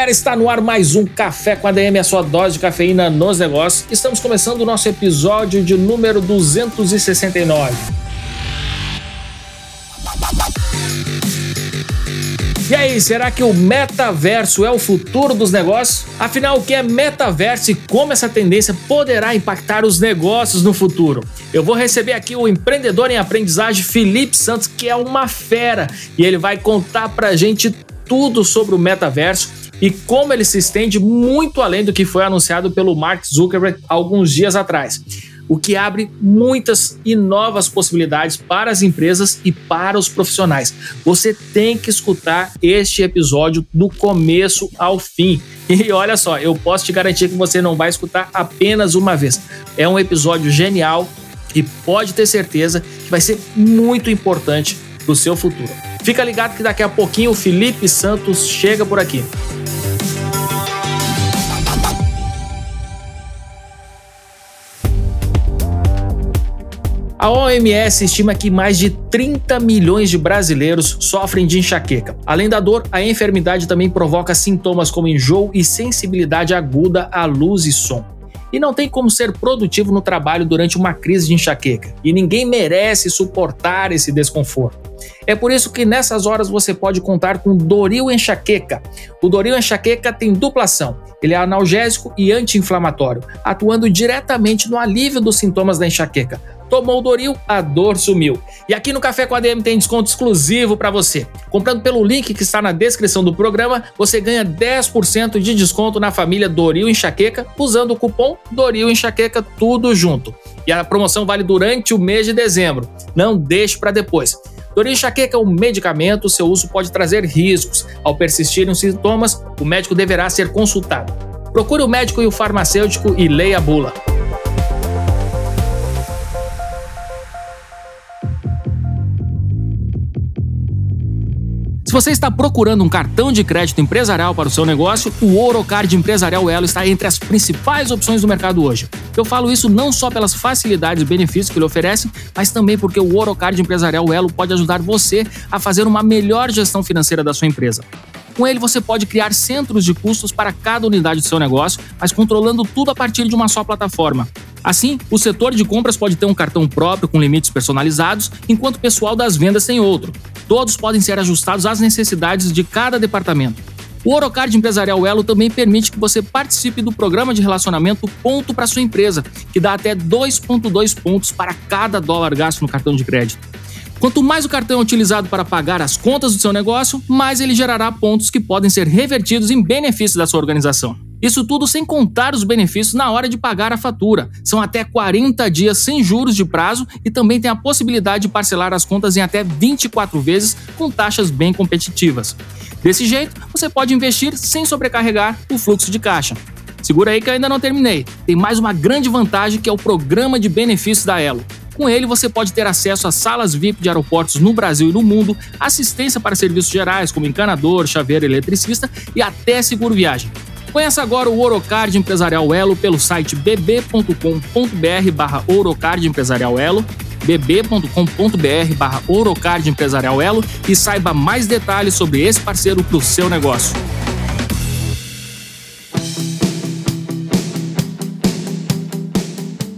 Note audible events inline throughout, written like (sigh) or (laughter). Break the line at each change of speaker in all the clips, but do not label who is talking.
Galera, está no ar mais um Café com ADM, a sua dose de cafeína nos negócios. Estamos começando o nosso episódio de número 269. E aí, será que o metaverso é o futuro dos negócios? Afinal, o que é metaverso e como essa tendência poderá impactar os negócios no futuro? Eu vou receber aqui o empreendedor em aprendizagem Felipe Santos, que é uma fera, e ele vai contar pra gente tudo sobre o metaverso e como ele se estende muito além do que foi anunciado pelo Mark Zuckerberg alguns dias atrás o que abre muitas e novas possibilidades para as empresas e para os profissionais. Você tem que escutar este episódio do começo ao fim. (laughs) E olha só, eu posso te garantir que você não vai escutar apenas uma vez. É um episódio genial e pode ter certeza que vai ser muito importante para o seu futuro. Fica ligado que daqui a pouquinho o Felipe Santos chega por aqui. A OMS estima que mais de 30 milhões de brasileiros sofrem de enxaqueca. Além da dor, a enfermidade também provoca sintomas como enjoo e sensibilidade aguda à luz e som. E não tem como ser produtivo no trabalho durante uma crise de enxaqueca. E ninguém merece suportar esse desconforto. É por isso que nessas horas você pode contar com Doril Enxaqueca. O Doril Enxaqueca tem dupla ação. Ele é analgésico e anti-inflamatório, atuando diretamente no alívio dos sintomas da enxaqueca Tomou o Doril, a dor sumiu. E aqui no Café com a DM tem desconto exclusivo para você. Comprando pelo link que está na descrição do programa, você ganha 10% de desconto na família Doril Enxaqueca usando o cupom Doril Enxaqueca tudo junto. E a promoção vale durante o mês de dezembro. Não deixe para depois. Doril Enxaqueca é um medicamento, seu uso pode trazer riscos. Ao persistirem os sintomas, o médico deverá ser consultado. Procure o médico e o farmacêutico e leia a bula. Se você está procurando um cartão de crédito empresarial para o seu negócio, o Orocard Empresarial Elo está entre as principais opções do mercado hoje. Eu falo isso não só pelas facilidades e benefícios que ele oferece, mas também porque o Orocard Empresarial Elo pode ajudar você a fazer uma melhor gestão financeira da sua empresa. Com ele, você pode criar centros de custos para cada unidade do seu negócio, mas controlando tudo a partir de uma só plataforma. Assim, o setor de compras pode ter um cartão próprio com limites personalizados, enquanto o pessoal das vendas tem outro. Todos podem ser ajustados às necessidades de cada departamento. O Orocard Empresarial Elo também permite que você participe do programa de relacionamento Ponto para sua empresa, que dá até 2,2 pontos para cada dólar gasto no cartão de crédito. Quanto mais o cartão é utilizado para pagar as contas do seu negócio, mais ele gerará pontos que podem ser revertidos em benefícios da sua organização. Isso tudo sem contar os benefícios na hora de pagar a fatura. São até 40 dias sem juros de prazo e também tem a possibilidade de parcelar as contas em até 24 vezes com taxas bem competitivas. Desse jeito, você pode investir sem sobrecarregar o fluxo de caixa. Segura aí que eu ainda não terminei. Tem mais uma grande vantagem que é o programa de benefícios da Elo. Com ele, você pode ter acesso a salas VIP de aeroportos no Brasil e no mundo, assistência para serviços gerais como encanador, chaveiro, eletricista e até seguro viagem. Conheça agora o Orocard Empresarial Elo pelo site bb.com.br barra Orocard Empresarial Elo, bb.com.br barra Orocard Empresarial Elo e saiba mais detalhes sobre esse parceiro para o seu negócio.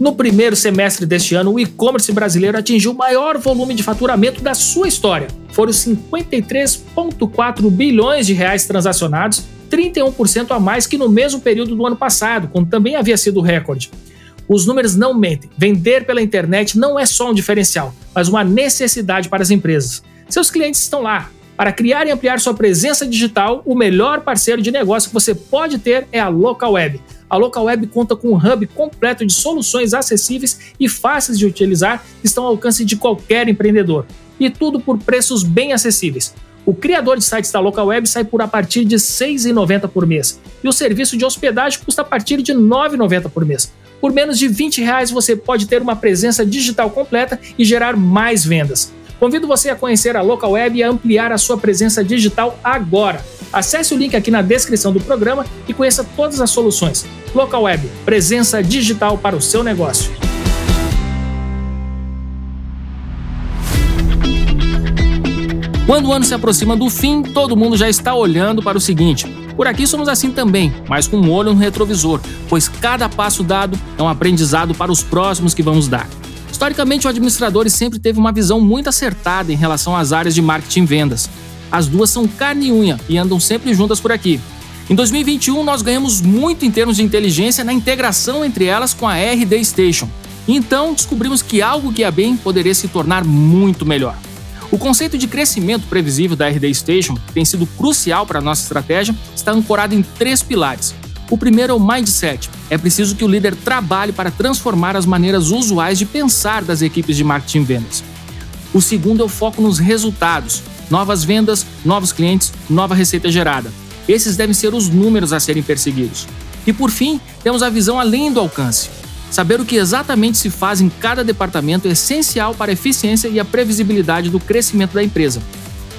No primeiro semestre deste ano, o e-commerce brasileiro atingiu o maior volume de faturamento da sua história. Foram 53,4 bilhões de reais transacionados, 31% a mais que no mesmo período do ano passado, quando também havia sido recorde. Os números não mentem. Vender pela internet não é só um diferencial, mas uma necessidade para as empresas. Seus clientes estão lá. Para criar e ampliar sua presença digital, o melhor parceiro de negócio que você pode ter é a Local Web. A Local Web conta com um hub completo de soluções acessíveis e fáceis de utilizar que estão ao alcance de qualquer empreendedor. E tudo por preços bem acessíveis. O criador de sites da Local Web sai por a partir de R$ 6,90 por mês. E o serviço de hospedagem custa a partir de R$ 9,90 por mês. Por menos de 20 reais você pode ter uma presença digital completa e gerar mais vendas. Convido você a conhecer a Local Web e a ampliar a sua presença digital agora. Acesse o link aqui na descrição do programa e conheça todas as soluções. Local Web, presença digital para o seu negócio. Quando o ano se aproxima do fim, todo mundo já está olhando para o seguinte: por aqui somos assim também, mas com um olho no retrovisor, pois cada passo dado é um aprendizado para os próximos que vamos dar. Historicamente, o administrador sempre teve uma visão muito acertada em relação às áreas de marketing e vendas. As duas são carne e unha e andam sempre juntas por aqui. Em 2021, nós ganhamos muito em termos de inteligência na integração entre elas com a RD Station. Então, descobrimos que algo que ia bem poderia se tornar muito melhor. O conceito de crescimento previsível da RD Station, que tem sido crucial para a nossa estratégia, está ancorado em três pilares. O primeiro é o mindset. É preciso que o líder trabalhe para transformar as maneiras usuais de pensar das equipes de marketing e vendas. O segundo é o foco nos resultados. Novas vendas, novos clientes, nova receita gerada. Esses devem ser os números a serem perseguidos. E por fim, temos a visão além do alcance. Saber o que exatamente se faz em cada departamento é essencial para a eficiência e a previsibilidade do crescimento da empresa.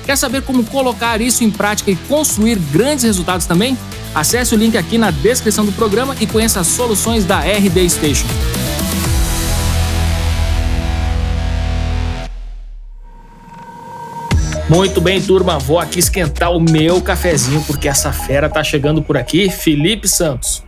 Quer saber como colocar isso em prática e construir grandes resultados também? Acesse o link aqui na descrição do programa e conheça as soluções da RD Station. Muito bem, turma, vou aqui esquentar o meu cafezinho porque essa fera tá chegando por aqui, Felipe Santos.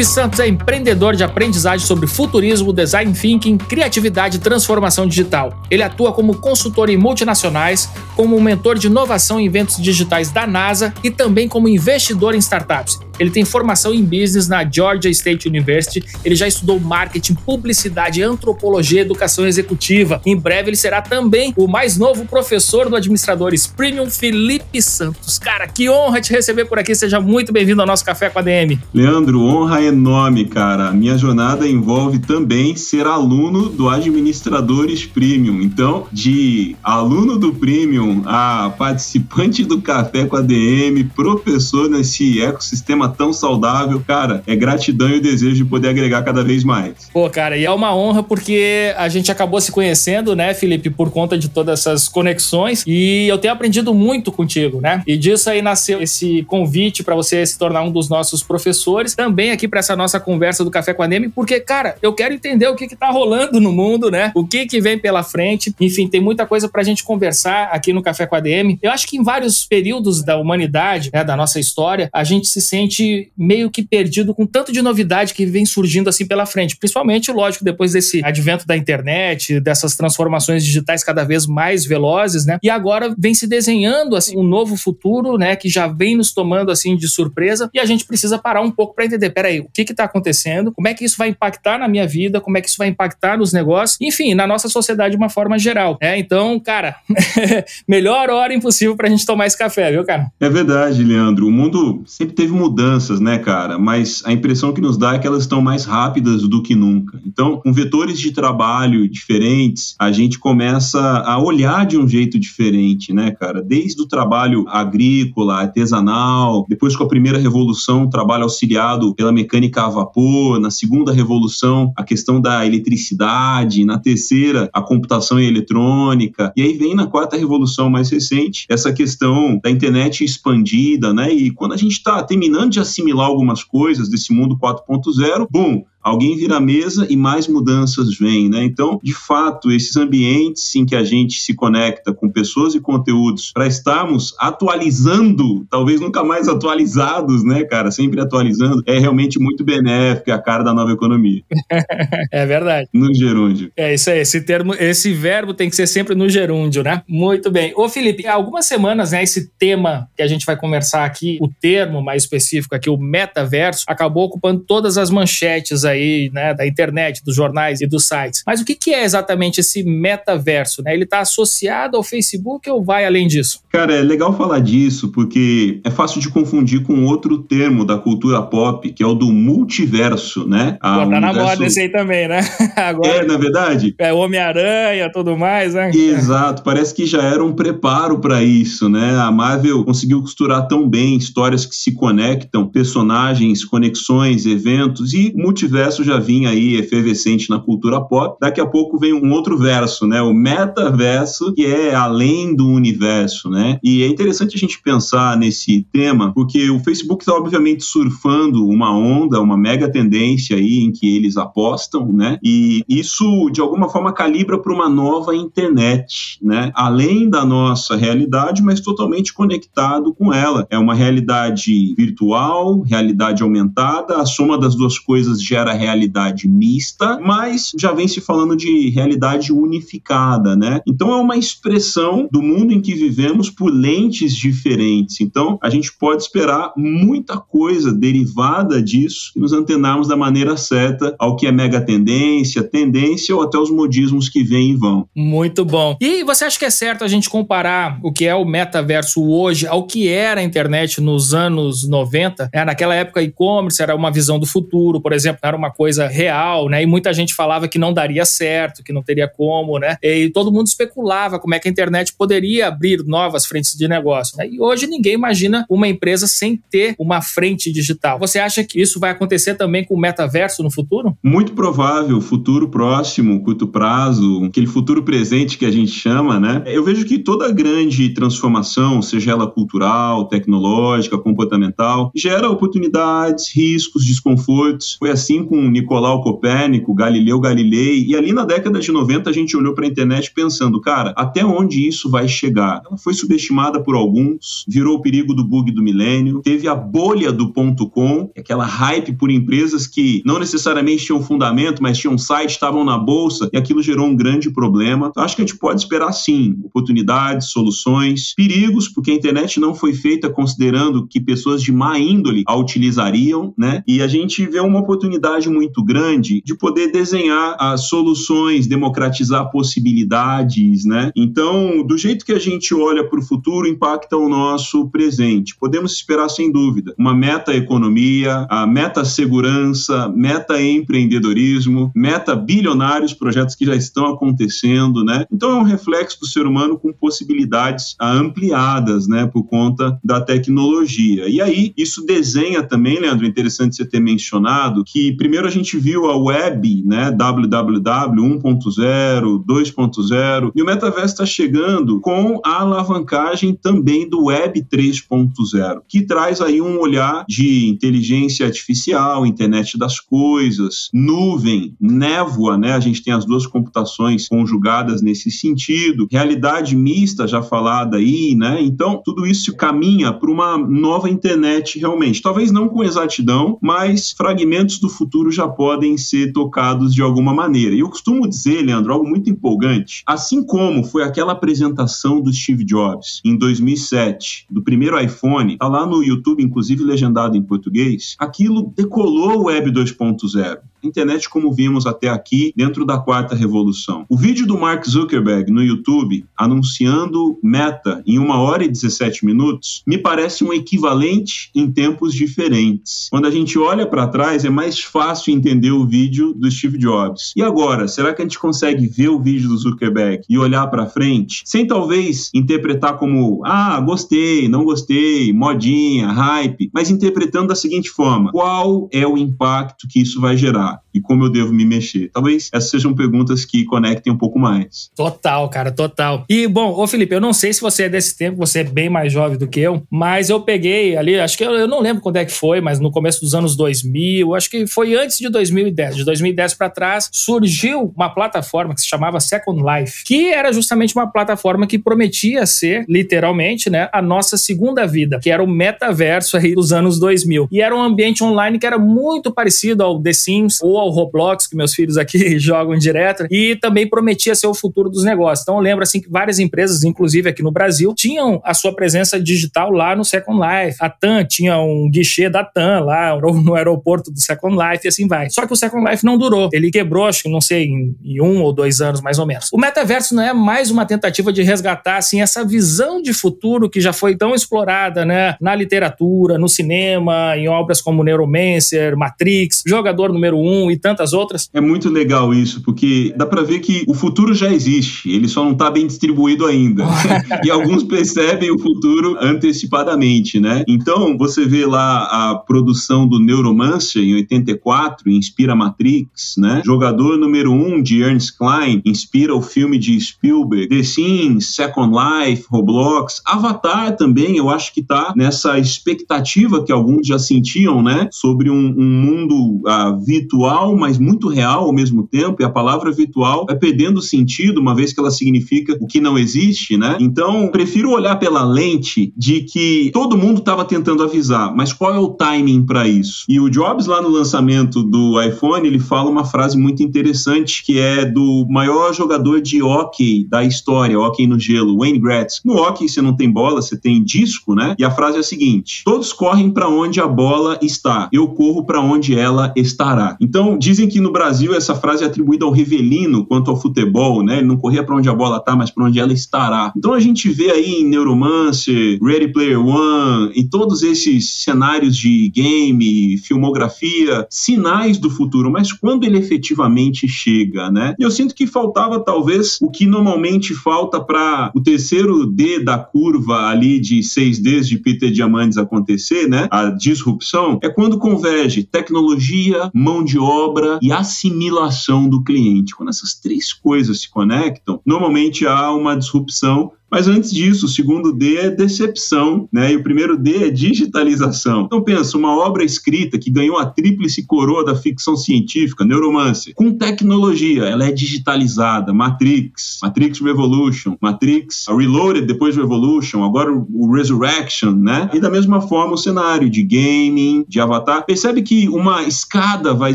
Felipe Santos é empreendedor de aprendizagem sobre futurismo, design thinking, criatividade e transformação digital. Ele atua como consultor em multinacionais, como mentor de inovação em eventos digitais da NASA e também como investidor em startups. Ele tem formação em business na Georgia State University. Ele já estudou marketing, publicidade, antropologia educação executiva. Em breve ele será também o mais novo professor do Administradores Premium, Felipe Santos. Cara, que honra te receber por aqui. Seja muito bem-vindo ao nosso Café com a DM.
Leandro, honra enorme, cara. Minha jornada envolve também ser aluno do Administradores Premium. Então, de aluno do Premium a participante do Café com a DM, professor nesse ecossistema tão saudável, cara, é gratidão e o desejo de poder agregar cada vez mais.
Pô, cara, e é uma honra porque a gente acabou se conhecendo, né, Felipe, por conta de todas essas conexões e eu tenho aprendido muito contigo, né? E disso aí nasceu esse convite para você se tornar um dos nossos professores, também aqui para essa nossa conversa do Café com a Neme, porque, cara, eu quero entender o que que tá rolando no mundo, né? O que que vem pela frente. Enfim, tem muita coisa pra gente conversar aqui no Café com a DM. Eu acho que em vários períodos da humanidade, né, da nossa história, a gente se sente meio que perdido com tanto de novidade que vem surgindo assim pela frente. Principalmente, lógico, depois desse advento da internet, dessas transformações digitais cada vez mais velozes, né? E agora vem se desenhando assim um novo futuro, né, que já vem nos tomando assim de surpresa e a gente precisa parar um pouco para entender, peraí, o que que tá acontecendo? Como é que isso vai impactar na minha vida? Como é que isso vai impactar nos negócios? Enfim, na nossa sociedade de uma forma geral, né? Então, cara, (laughs) melhor hora impossível pra gente tomar esse café, viu, cara?
É verdade, Leandro. O mundo sempre teve mudança mudanças, né, cara? Mas a impressão que nos dá é que elas estão mais rápidas do que nunca. Então, com vetores de trabalho diferentes, a gente começa a olhar de um jeito diferente, né, cara? Desde o trabalho agrícola, artesanal, depois com a primeira revolução, trabalho auxiliado pela mecânica a vapor, na segunda revolução, a questão da eletricidade, na terceira, a computação eletrônica, e aí vem na quarta revolução mais recente, essa questão da internet expandida, né? E quando a gente está terminando de assimilar algumas coisas desse mundo 4.0, bum, alguém vira a mesa e mais mudanças vêm, né? Então, de fato, esses ambientes em que a gente se conecta com pessoas e conteúdos para estarmos atualizando, talvez nunca mais atualizados, né, cara? Sempre atualizando, é realmente muito benéfico, é a cara da nova economia. (laughs)
é verdade.
No gerúndio.
É isso aí, esse termo, esse verbo tem que ser sempre no gerúndio, né? Muito bem. Ô, Felipe, há algumas semanas, né, esse tema que a gente vai conversar aqui, o termo mais específico aqui, o metaverso, acabou ocupando todas as manchetes aí, né, da internet, dos jornais e dos sites. Mas o que, que é exatamente esse metaverso? Né? Ele está associado ao Facebook ou vai além disso?
Cara, é legal falar disso porque é fácil de confundir com outro termo da cultura pop, que é o do multiverso, né?
A tá universo... na moda esse aí também, né? (laughs)
Agora, é, na verdade.
É Homem-Aranha, tudo mais, né?
Exato, parece que já era um preparo para isso, né? A Marvel conseguiu costurar tão bem histórias que se conectam, personagens, conexões, eventos e o multiverso já vinha aí efervescente na cultura pop. Daqui a pouco vem um outro verso, né? O metaverso, que é além do universo, né? E é interessante a gente pensar nesse tema, porque o Facebook está obviamente surfando uma onda, uma mega tendência aí em que eles apostam, né? E isso de alguma forma calibra para uma nova internet, né? Além da nossa realidade, mas totalmente conectado com ela. É uma realidade virtual, realidade aumentada, a soma das duas coisas gera realidade mista, mas já vem se falando de realidade unificada, né? Então é uma expressão do mundo em que vivemos por lentes diferentes. Então a gente pode esperar muita coisa derivada disso e nos antenarmos da maneira certa ao que é mega tendência, tendência ou até os modismos que vêm e vão.
Muito bom. E você acha que é certo a gente comparar o que é o metaverso hoje ao que era a internet nos anos 90? É, naquela época, e-commerce era uma visão do futuro, por exemplo, era uma coisa real, né? E muita gente falava que não daria certo, que não teria como, né? E todo mundo especulava como é que a internet poderia abrir novas frentes de negócio. Né? E hoje ninguém imagina uma empresa sem ter uma frente digital. Você acha que isso vai acontecer também com o metaverso no futuro?
Muito provável, futuro próximo, curto prazo, aquele futuro presente que a gente chama, né? Eu vejo que toda grande transformação, seja ela cultural, tecnológica, comportamental, gera oportunidades, riscos, desconfortos. Foi assim com Nicolau Copérnico, Galileu Galilei, e ali na década de 90 a gente olhou para a internet pensando, cara, até onde isso vai chegar? Ela foi subestimada por alguns, virou o perigo do bug do milênio, teve a bolha do ponto com, aquela hype por empresas que não necessariamente tinham fundamento, mas tinham site, estavam na bolsa, e aquilo gerou um grande problema. Então, acho que a gente pode esperar sim oportunidades, soluções, perigos, porque a internet não foi feita considerando que pessoas de má índole a utilizariam, né? E a gente vê uma oportunidade muito grande de poder desenhar as soluções, democratizar possibilidades, né? Então, do jeito que a gente olha para o futuro, impacta o nosso presente. Podemos esperar, sem dúvida, uma meta economia, a meta segurança, meta empreendedorismo, meta bilionários, projetos que já estão acontecendo, né? Então, é um reflexo do ser humano com possibilidades ampliadas, né, por conta da tecnologia. E aí, isso desenha também, Leandro, interessante você ter mencionado, que primeiro a gente viu a web, né, www 1.0, 2.0, e o metaverso está chegando com a alavancagem também do Web 3.0, que traz aí um olhar de inteligência artificial, internet das coisas, nuvem, névoa, né? A gente tem as duas computações conjugadas nesse sentido, realidade mista já falada aí, né? Então, tudo isso caminha para uma nova internet realmente. Talvez não com exatidão, mas fragmentos do futuro já podem ser tocados de alguma maneira. E eu costumo dizer, Leandro, algo muito empolgante. Assim como foi aquela apresentação do Steve Jobs em 2007, do primeiro iPhone, tá lá no YouTube, inclusive legendado em português, aquilo decolou o Web 2.0 internet como vimos até aqui dentro da quarta revolução. O vídeo do Mark Zuckerberg no YouTube anunciando Meta em uma hora e 17 minutos me parece um equivalente em tempos diferentes. Quando a gente olha para trás é mais fácil entender o vídeo do Steve Jobs. E agora, será que a gente consegue ver o vídeo do Zuckerberg e olhar para frente sem talvez interpretar como ah, gostei, não gostei, modinha, hype, mas interpretando da seguinte forma: qual é o impacto que isso vai gerar? E como eu devo me mexer? Talvez essas sejam perguntas que conectem um pouco mais.
Total, cara, total. E, bom, ô Felipe, eu não sei se você é desse tempo, você é bem mais jovem do que eu, mas eu peguei ali, acho que eu, eu não lembro quando é que foi, mas no começo dos anos 2000, acho que foi antes de 2010. De 2010 para trás, surgiu uma plataforma que se chamava Second Life, que era justamente uma plataforma que prometia ser, literalmente, né, a nossa segunda vida, que era o metaverso aí dos anos 2000. E era um ambiente online que era muito parecido ao The Sims ou ao Roblox, que meus filhos aqui (laughs) jogam direto, e também prometia ser o futuro dos negócios. Então eu lembro assim que várias empresas, inclusive aqui no Brasil, tinham a sua presença digital lá no Second Life. A TAM tinha um guichê da TAM lá (laughs) no aeroporto do Second Life e assim vai. Só que o Second Life não durou. Ele quebrou, acho que não sei, em, em um ou dois anos mais ou menos. O metaverso não é mais uma tentativa de resgatar assim essa visão de futuro que já foi tão explorada, né, na literatura, no cinema, em obras como Neuromancer, Matrix, Jogador Número Um e tantas outras.
É muito legal isso, porque dá para ver que o futuro já existe, ele só não está bem distribuído ainda. (laughs) e alguns percebem o futuro antecipadamente, né? Então, você vê lá a produção do Neuromancer em 84, inspira Matrix, né? Jogador número um de Ernst Klein, inspira o filme de Spielberg. The Sims, Second Life, Roblox, Avatar também, eu acho que tá nessa expectativa que alguns já sentiam, né? Sobre um, um mundo uh, virtual, mas muito real ao mesmo tempo, e a palavra virtual vai perdendo sentido, uma vez que ela significa o que não existe, né? Então, prefiro olhar pela lente de que todo mundo estava tentando avisar, mas qual é o timing para isso? E o Jobs, lá no lançamento do iPhone, ele fala uma frase muito interessante que é do maior jogador de hockey da história, hockey no gelo, Wayne Gretzky. No hockey você não tem bola, você tem disco, né? E a frase é a seguinte: todos correm para onde a bola está, eu corro para onde ela estará. Então, dizem que no Brasil essa frase é atribuída ao Rivelino quanto ao futebol, né? Ele não corria para onde a bola está, mas para onde ela estará. Então a gente vê aí em Neuromancer, Ready Player One, em todos esses cenários de game, filmografia, sinais do futuro, mas quando ele efetivamente chega, né? Eu sinto que faltava talvez o que normalmente falta para o terceiro D da curva ali de 6Ds de Peter Diamandis acontecer, né? A disrupção é quando converge tecnologia, mão de obra e assimilação do cliente. Quando essas três coisas se conectam, normalmente há uma disrupção mas antes disso, o segundo D é decepção, né? E o primeiro D é digitalização. Então pensa, uma obra escrita que ganhou a tríplice coroa da ficção científica, Neuromancer, com tecnologia, ela é digitalizada. Matrix, Matrix Revolution, Matrix Reloaded depois Revolution, agora o Resurrection, né? E da mesma forma o cenário de gaming, de avatar. Percebe que uma escada vai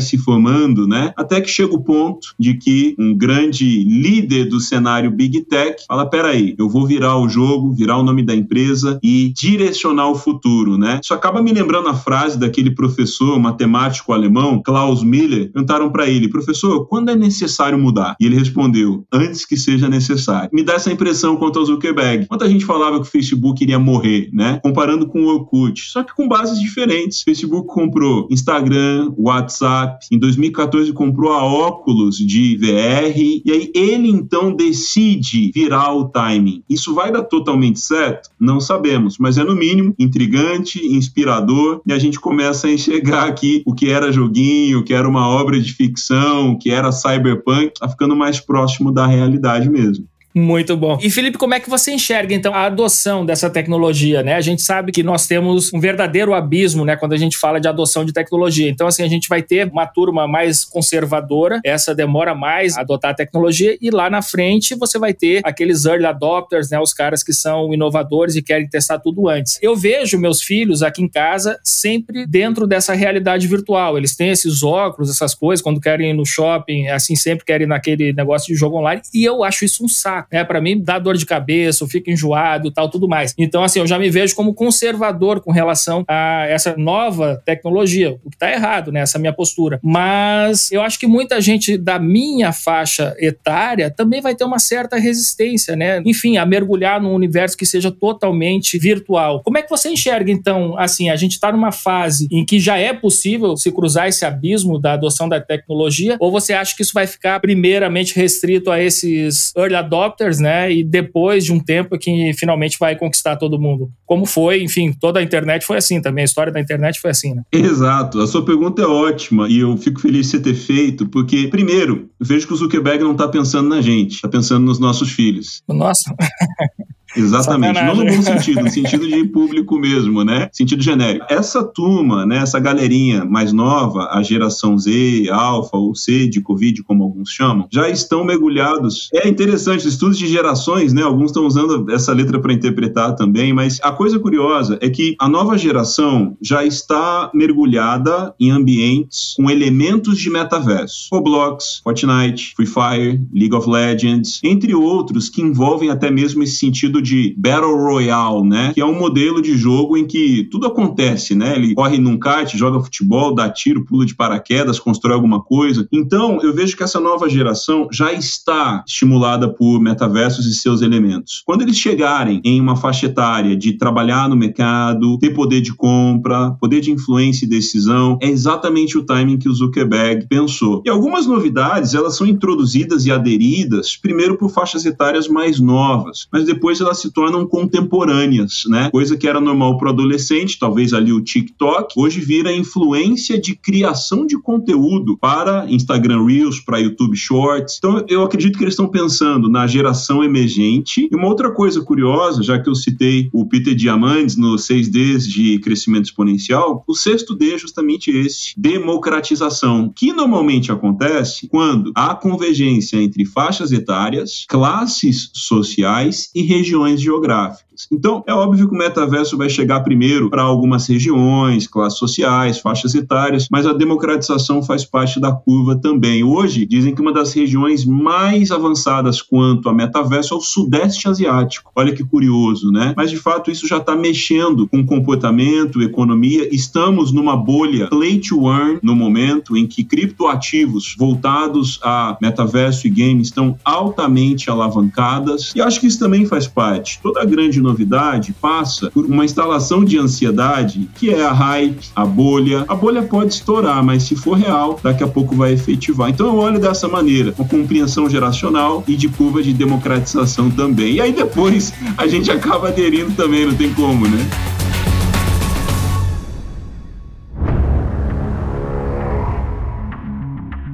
se formando, né? Até que chega o ponto de que um grande líder do cenário Big Tech fala: peraí, eu vou virar o jogo, virar o nome da empresa e direcionar o futuro, né? Isso acaba me lembrando a frase daquele professor matemático alemão, Klaus Miller, perguntaram para ele, professor, quando é necessário mudar? E ele respondeu, antes que seja necessário. Me dá essa impressão quanto ao Zuckerberg. Muita gente falava que o Facebook iria morrer, né? Comparando com o Orkut, só que com bases diferentes. O Facebook comprou Instagram, WhatsApp, em 2014 comprou a Oculus de VR, e aí ele então decide virar o timing. Isso vai dar totalmente certo? Não sabemos, mas é no mínimo intrigante, inspirador, e a gente começa a enxergar aqui o que era joguinho, o que era uma obra de ficção, o que era cyberpunk, tá ficando mais próximo da realidade mesmo.
Muito bom. E Felipe, como é que você enxerga então a adoção dessa tecnologia, né? A gente sabe que nós temos um verdadeiro abismo, né, quando a gente fala de adoção de tecnologia. Então assim, a gente vai ter uma turma mais conservadora, essa demora mais a adotar a tecnologia e lá na frente você vai ter aqueles early adopters, né, os caras que são inovadores e querem testar tudo antes. Eu vejo meus filhos aqui em casa sempre dentro dessa realidade virtual. Eles têm esses óculos, essas coisas, quando querem ir no shopping, assim sempre querem ir naquele negócio de jogo online e eu acho isso um saco né? Para mim dá dor de cabeça, eu fico enjoado, tal, tudo mais. Então assim, eu já me vejo como conservador com relação a essa nova tecnologia, o que tá errado, né? Essa minha postura. Mas eu acho que muita gente da minha faixa etária também vai ter uma certa resistência, né? Enfim, a mergulhar num universo que seja totalmente virtual. Como é que você enxerga então, assim, a gente está numa fase em que já é possível se cruzar esse abismo da adoção da tecnologia, ou você acha que isso vai ficar primeiramente restrito a esses early adopters adopters, né? E depois de um tempo que finalmente vai conquistar todo mundo. Como foi, enfim, toda a internet foi assim também. A história da internet foi assim, né?
Exato. A sua pergunta é ótima e eu fico feliz de você ter feito, porque, primeiro, eu vejo que o Zuckerberg não está pensando na gente, está pensando nos nossos filhos.
Nossa. (laughs)
Exatamente. Sacanagem. Não no bom sentido, no sentido de público mesmo, né? Sentido genérico. Essa turma, né, essa galerinha mais nova, a geração Z, Alfa ou C de Covid, como alguns chamam, já estão mergulhados. É interessante, estudos de gerações, né? Alguns estão usando essa letra para interpretar também, mas a coisa curiosa é que a nova geração já está mergulhada em ambientes com elementos de metaverso. Roblox, Fortnite, Free Fire, League of Legends, entre outros que envolvem até mesmo esse sentido de Battle Royale, né? Que é um modelo de jogo em que tudo acontece, né? Ele corre num kart, joga futebol, dá tiro, pula de paraquedas, constrói alguma coisa. Então, eu vejo que essa nova geração já está estimulada por metaversos e seus elementos. Quando eles chegarem em uma faixa etária de trabalhar no mercado, ter poder de compra, poder de influência e decisão, é exatamente o timing que o Zuckerberg pensou. E algumas novidades, elas são introduzidas e aderidas primeiro por faixas etárias mais novas, mas depois elas se tornam contemporâneas, né? Coisa que era normal para adolescente, talvez ali o TikTok, hoje vira influência de criação de conteúdo para Instagram Reels, para YouTube Shorts. Então eu acredito que eles estão pensando na geração emergente. E uma outra coisa curiosa, já que eu citei o Peter Diamandis no 6Ds de crescimento exponencial, o sexto D é justamente esse, democratização, que normalmente acontece quando há convergência entre faixas etárias, classes sociais e regiões geográficas. Então, é óbvio que o metaverso vai chegar primeiro para algumas regiões, classes sociais, faixas etárias, mas a democratização faz parte da curva também. Hoje, dizem que uma das regiões mais avançadas quanto a metaverso é o Sudeste Asiático. Olha que curioso, né? Mas de fato, isso já está mexendo com comportamento, economia. Estamos numa bolha play to earn no momento em que criptoativos voltados a metaverso e games estão altamente alavancadas. E acho que isso também faz parte. Toda grande novidade passa por uma instalação de ansiedade, que é a hype, a bolha. A bolha pode estourar, mas se for real, daqui a pouco vai efetivar. Então eu olho dessa maneira, uma compreensão geracional e de curva de democratização também. E aí depois a gente acaba aderindo também, não tem como, né?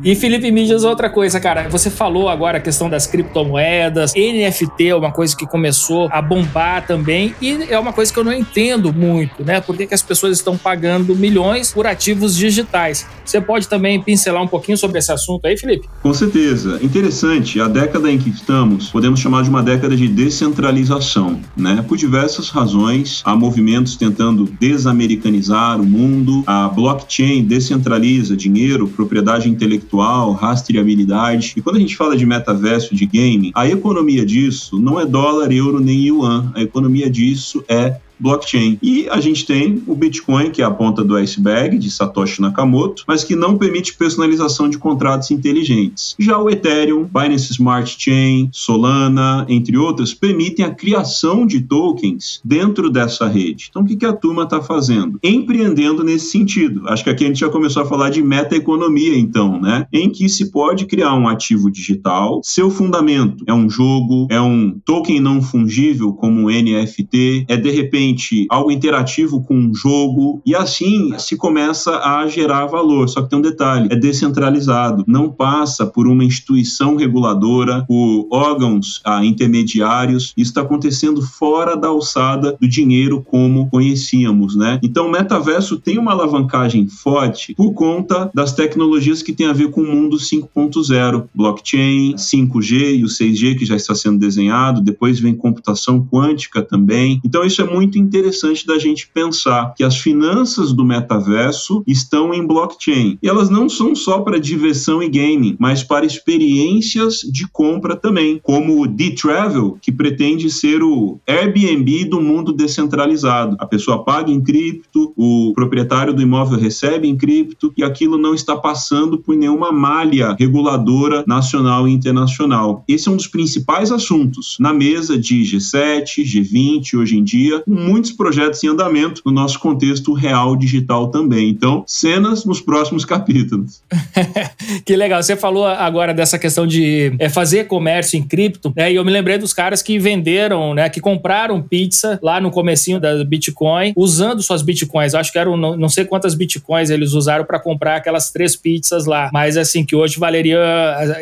E Felipe Mídias, outra coisa, cara, você falou agora a questão das criptomoedas, NFT é uma coisa que começou a bombar também e é uma coisa que eu não entendo muito, né? Por que, que as pessoas estão pagando milhões por ativos digitais? Você pode também pincelar um pouquinho sobre esse assunto aí, Felipe?
Com certeza. Interessante, a década em que estamos, podemos chamar de uma década de descentralização, né? Por diversas razões, há movimentos tentando desamericanizar o mundo, a blockchain descentraliza dinheiro, propriedade intelectual intelectual, rastreabilidade. E quando a gente fala de metaverso, de gaming, a economia disso não é dólar, euro nem yuan. A economia disso é blockchain. E a gente tem o Bitcoin, que é a ponta do iceberg de Satoshi Nakamoto, mas que não permite personalização de contratos inteligentes. Já o Ethereum, Binance Smart Chain, Solana, entre outras, permitem a criação de tokens dentro dessa rede. Então, o que a turma está fazendo? Empreendendo nesse sentido. Acho que aqui a gente já começou a falar de meta-economia, então, né? Em que se pode criar um ativo digital, seu fundamento é um jogo, é um token não fungível, como um NFT, é de repente algo interativo com um jogo, e assim se começa a gerar valor. Só que tem um detalhe: é descentralizado, não passa por uma instituição reguladora, por órgãos ah, intermediários. Isso está acontecendo fora da alçada do dinheiro como conhecíamos, né? Então, o metaverso tem uma alavancagem forte por conta das tecnologias que têm a ver com o mundo 5.0, blockchain, 5G e o 6G que já está sendo desenhado. Depois vem computação quântica também. Então, isso é muito interessante da gente pensar que as finanças do metaverso estão em blockchain. E elas não são só para diversão e gaming, mas para experiências de compra também, como o D-Travel, que pretende ser o Airbnb do mundo descentralizado. A pessoa paga em cripto, o proprietário do imóvel recebe em cripto e aquilo não está passando por nenhuma malha reguladora nacional e internacional. Esse é um dos principais assuntos na mesa de G7, G20 hoje em dia, muitos projetos em andamento no nosso contexto real digital também. Então, cenas nos próximos capítulos. (laughs)
que legal. Você falou agora dessa questão de é, fazer comércio em cripto, né? E eu me lembrei dos caras que venderam, né? Que compraram pizza lá no comecinho da Bitcoin, usando suas Bitcoins. acho que eram não, sei quantas Bitcoins eles usaram para comprar aquelas três pizzas lá. Mas assim, que hoje valeria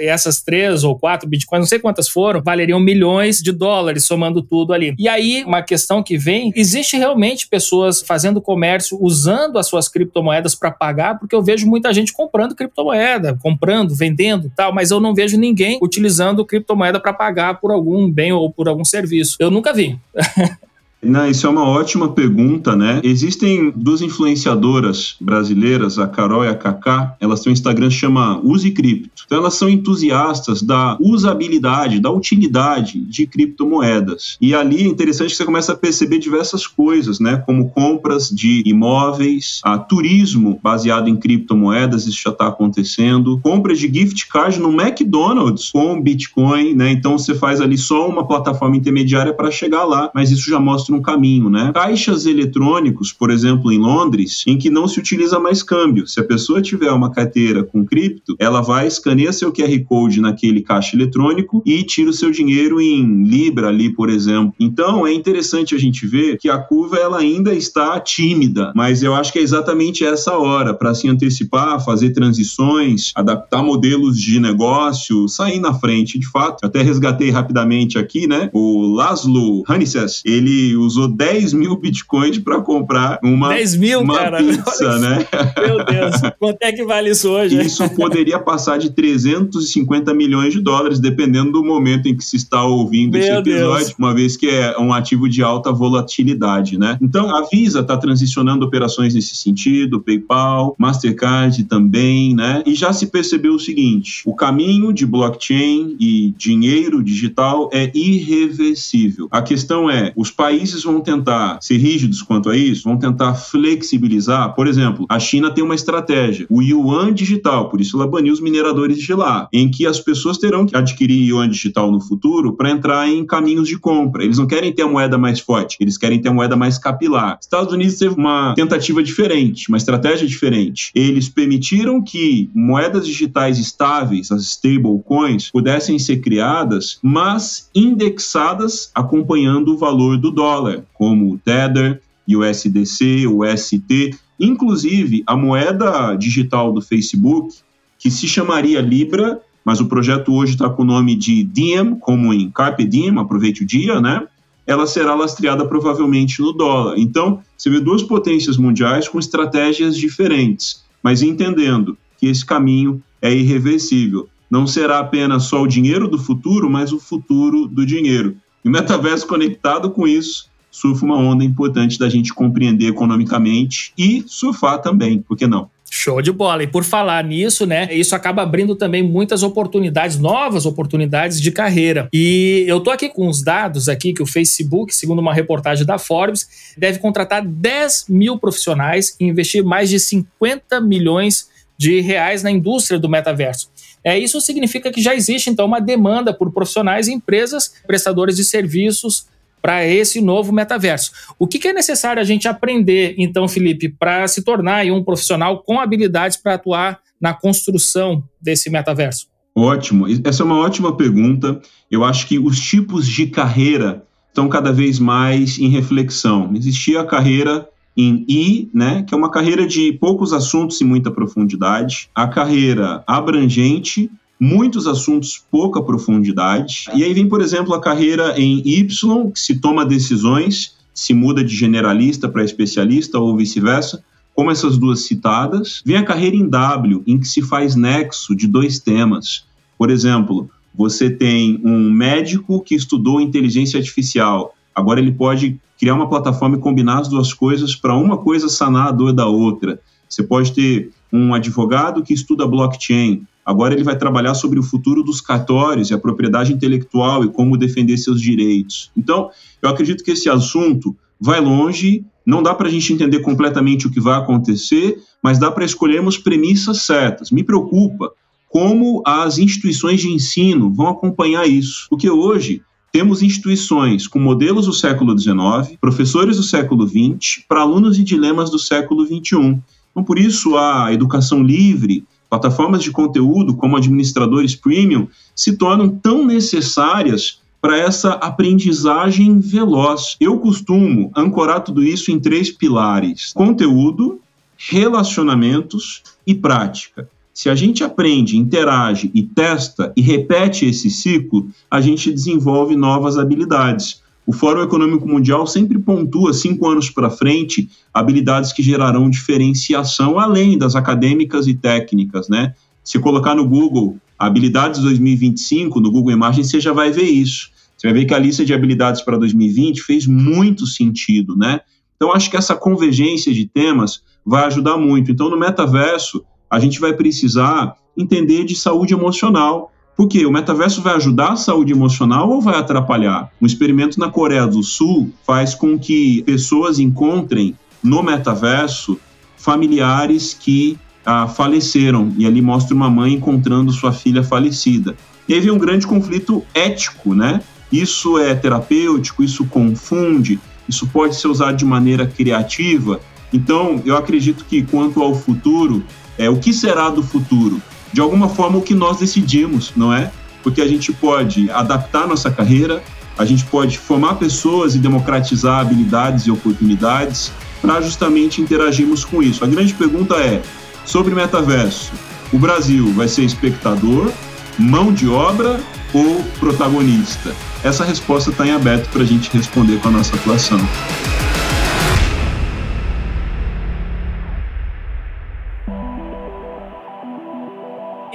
essas três ou quatro Bitcoins, não sei quantas foram, valeriam milhões de dólares somando tudo ali. E aí, uma questão que vem, existe realmente pessoas fazendo comércio usando as suas criptomoedas para pagar, porque eu vejo muita gente comprando criptomoeda, comprando, vendendo, tal, mas eu não vejo ninguém utilizando criptomoeda para pagar por algum bem ou por algum serviço. Eu nunca vi. (laughs)
Não, isso é uma ótima pergunta, né? Existem duas influenciadoras brasileiras, a Carol e a Kaká, elas têm um Instagram que chama Use Cripto. Então elas são entusiastas da usabilidade, da utilidade de criptomoedas. E ali é interessante que você começa a perceber diversas coisas, né? Como compras de imóveis, a turismo baseado em criptomoedas, isso já está acontecendo, compras de gift card no McDonald's com Bitcoin, né? Então você faz ali só uma plataforma intermediária para chegar lá, mas isso já mostra um caminho, né? Caixas eletrônicos, por exemplo, em Londres, em que não se utiliza mais câmbio. Se a pessoa tiver uma carteira com cripto, ela vai escanear seu QR Code naquele caixa eletrônico e tira o seu dinheiro em Libra ali, por exemplo. Então, é interessante a gente ver que a curva ela ainda está tímida, mas eu acho que é exatamente essa hora para se antecipar, fazer transições, adaptar modelos de negócio, sair na frente. De fato, até resgatei rapidamente aqui, né? O Laszlo Hanses, ele usou 10 mil bitcoins para comprar uma,
10 mil,
uma
cara. (laughs)
pizza, né?
Meu Deus, quanto é que vale isso hoje?
Isso poderia passar de 350 milhões de dólares, dependendo do momento em que se está ouvindo Meu esse episódio, Deus. uma vez que é um ativo de alta volatilidade, né? Então, a Visa está transicionando operações nesse sentido, PayPal, Mastercard também, né? E já se percebeu o seguinte: o caminho de blockchain e dinheiro digital é irreversível. A questão é, os países países vão tentar ser rígidos quanto a isso, vão tentar flexibilizar. Por exemplo, a China tem uma estratégia, o yuan digital, por isso ela baniu os mineradores de lá, em que as pessoas terão que adquirir yuan digital no futuro para entrar em caminhos de compra. Eles não querem ter a moeda mais forte, eles querem ter a moeda mais capilar. Estados Unidos teve uma tentativa diferente, uma estratégia diferente. Eles permitiram que moedas digitais estáveis, as stablecoins, pudessem ser criadas, mas indexadas acompanhando o valor do dólar como o Tether, USDC, o ST, inclusive a moeda digital do Facebook, que se chamaria Libra, mas o projeto hoje está com o nome de Diem, como em Carpe Diem, aproveite o dia, né? Ela será lastreada provavelmente no dólar. Então, você vê duas potências mundiais com estratégias diferentes, mas entendendo que esse caminho é irreversível. Não será apenas só o dinheiro do futuro, mas o futuro do dinheiro. E o metaverso conectado com isso surfa uma onda importante da gente compreender economicamente e surfar também, por que não?
Show de bola. E por falar nisso, né, isso acaba abrindo também muitas oportunidades, novas oportunidades de carreira. E eu tô aqui com os dados aqui que o Facebook, segundo uma reportagem da Forbes, deve contratar 10 mil profissionais e investir mais de 50 milhões de reais na indústria do metaverso. É, isso significa que já existe, então, uma demanda por profissionais e empresas prestadores de serviços para esse novo metaverso. O que, que, é necessário a gente aprender, então, Felipe, para se tornar um profissional com habilidades para atuar na construção desse metaverso?
Ótimo, essa é uma ótima pergunta. Eu acho que os tipos de carreira estão cada vez mais em reflexão. Existia a carreira em I, né, que é uma carreira de poucos assuntos e muita profundidade, a carreira abrangente, muitos assuntos, pouca profundidade. E aí vem, por exemplo, a carreira em Y, que se toma decisões, se muda de generalista para especialista ou vice-versa, como essas duas citadas. Vem a carreira em W, em que se faz nexo de dois temas. Por exemplo, você tem um médico que estudou inteligência artificial, agora ele pode criar uma plataforma e combinar as duas coisas para uma coisa sanar a dor da outra. Você pode ter um advogado que estuda blockchain, agora ele vai trabalhar sobre o futuro dos cartórios e a propriedade intelectual e como defender seus direitos. Então, eu acredito que esse assunto vai longe, não dá para a gente entender completamente o que vai acontecer, mas dá para escolhermos premissas certas. Me preocupa como as instituições de ensino vão acompanhar isso, porque hoje temos instituições com modelos do século XIX, professores do século XX, para alunos e dilemas do século XXI. Então, por isso, a educação livre, plataformas de conteúdo como administradores premium, se tornam tão necessárias para essa aprendizagem veloz. Eu costumo ancorar tudo isso em três pilares: conteúdo, relacionamentos e prática. Se a gente aprende, interage e testa e repete esse ciclo, a gente desenvolve novas habilidades. O Fórum Econômico Mundial sempre pontua, cinco anos para frente, habilidades que gerarão diferenciação além das acadêmicas e técnicas, né? Se colocar no Google habilidades 2025, no Google Imagens, você já vai ver isso. Você vai ver que a lista de habilidades para 2020 fez muito sentido, né? Então, acho que essa convergência de temas vai ajudar muito. Então, no metaverso, a gente vai precisar entender de saúde emocional. Porque o metaverso vai ajudar a saúde emocional ou vai atrapalhar? Um experimento na Coreia do Sul faz com que pessoas encontrem no metaverso familiares que ah, faleceram. E ali mostra uma mãe encontrando sua filha falecida. E aí vem um grande conflito ético, né? Isso é terapêutico, isso confunde, isso pode ser usado de maneira criativa. Então, eu acredito que quanto ao futuro, é, o que será do futuro? De alguma forma, o que nós decidimos, não é? Porque a gente pode adaptar nossa carreira, a gente pode formar pessoas e democratizar habilidades e oportunidades para justamente interagirmos com isso. A grande pergunta é: sobre metaverso, o Brasil vai ser espectador, mão de obra ou protagonista? Essa resposta está em aberto para a gente responder com a nossa atuação.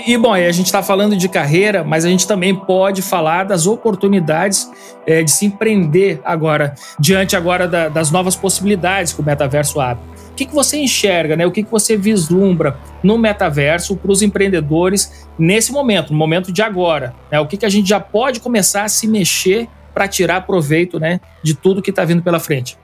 E, bom, a gente está falando de carreira, mas a gente também pode falar das oportunidades é, de se empreender agora, diante agora da, das novas possibilidades que o metaverso abre. O que, que você enxerga, né? o que, que você vislumbra no metaverso para os empreendedores nesse momento, no momento de agora? Né? O que, que a gente já pode começar a se mexer para tirar proveito né, de tudo que está vindo pela frente?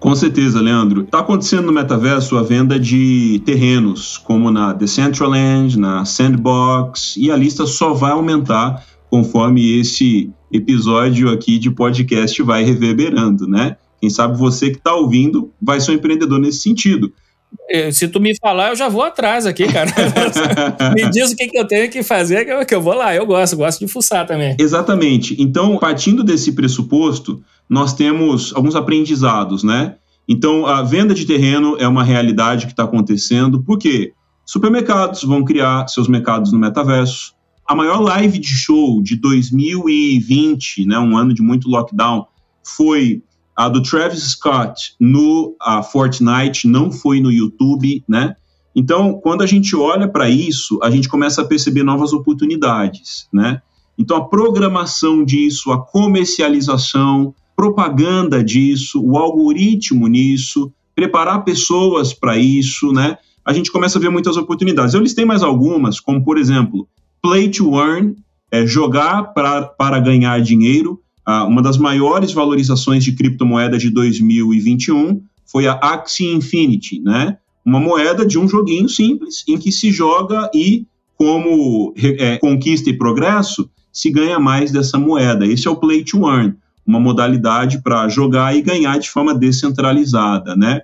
Com certeza, Leandro. Está acontecendo no metaverso a venda de terrenos, como na Decentraland, na Sandbox, e a lista só vai aumentar conforme esse episódio aqui de podcast vai reverberando, né? Quem sabe você que está ouvindo vai ser um empreendedor nesse sentido.
É, se tu me falar, eu já vou atrás aqui, cara. (laughs) me diz o que, que eu tenho que fazer, que eu, que eu vou lá. Eu gosto, gosto de fuçar também.
Exatamente. Então, partindo desse pressuposto, nós temos alguns aprendizados, né? Então, a venda de terreno é uma realidade que está acontecendo, porque supermercados vão criar seus mercados no metaverso. A maior live de show de 2020, né, um ano de muito lockdown, foi a do Travis Scott no Fortnite, não foi no YouTube, né? Então, quando a gente olha para isso, a gente começa a perceber novas oportunidades, né? Então, a programação disso, a comercialização, propaganda disso, o algoritmo nisso, preparar pessoas para isso, né? A gente começa a ver muitas oportunidades. Eu listei mais algumas, como por exemplo, play to earn, é, jogar pra, para ganhar dinheiro. Ah, uma das maiores valorizações de criptomoeda de 2021 foi a Axie Infinity, né? Uma moeda de um joguinho simples em que se joga e, como é, conquista e progresso, se ganha mais dessa moeda. Esse é o play to earn uma modalidade para jogar e ganhar de forma descentralizada, né?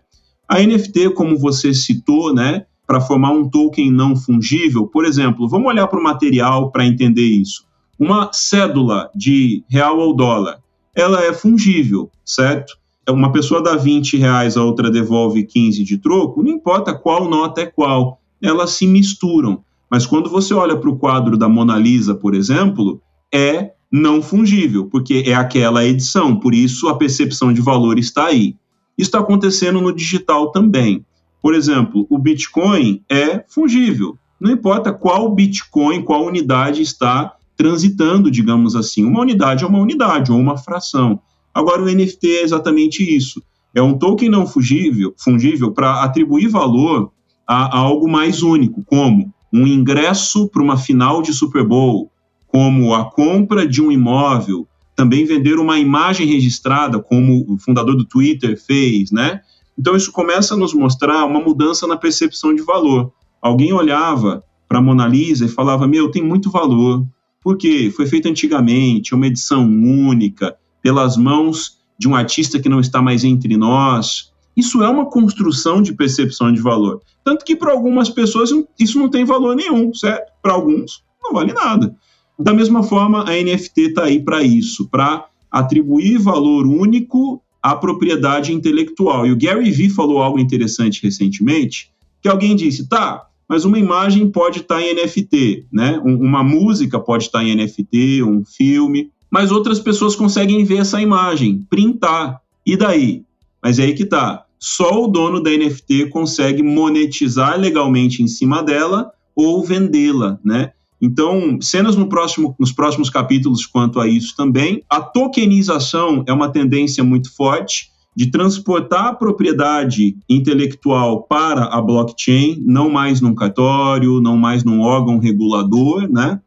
A NFT, como você citou, né, para formar um token não fungível, por exemplo, vamos olhar para o material para entender isso. Uma cédula de real ou dólar, ela é fungível, certo? É uma pessoa dá 20 reais, a outra devolve 15 de troco, não importa qual nota é qual, elas se misturam. Mas quando você olha para o quadro da Mona Lisa, por exemplo, é não fungível, porque é aquela edição, por isso a percepção de valor está aí. Isso está acontecendo no digital também. Por exemplo, o Bitcoin é fungível. Não importa qual Bitcoin, qual unidade está transitando, digamos assim. Uma unidade é uma unidade, ou uma fração. Agora, o NFT é exatamente isso. É um token não fungível, fungível para atribuir valor a, a algo mais único, como um ingresso para uma final de Super Bowl, como a compra de um imóvel, também vender uma imagem registrada, como o fundador do Twitter fez, né? Então isso começa a nos mostrar uma mudança na percepção de valor. Alguém olhava para a Mona Lisa e falava: "Meu, tem muito valor. porque foi feito antigamente, é uma edição única, pelas mãos de um artista que não está mais entre nós. Isso é uma construção de percepção de valor. Tanto que para algumas pessoas isso não tem valor nenhum, certo? Para alguns não vale nada. Da mesma forma, a NFT está aí para isso, para atribuir valor único à propriedade intelectual. E o Gary Vee falou algo interessante recentemente, que alguém disse, tá, mas uma imagem pode estar tá em NFT, né? uma música pode estar tá em NFT, um filme, mas outras pessoas conseguem ver essa imagem, printar. E daí? Mas é aí que tá. Só o dono da NFT consegue monetizar legalmente em cima dela ou vendê-la, né? Então, cenas no próximo, nos próximos capítulos quanto a isso também. A tokenização é uma tendência muito forte de transportar a propriedade intelectual para a blockchain, não mais num cartório, não mais num órgão regulador, né?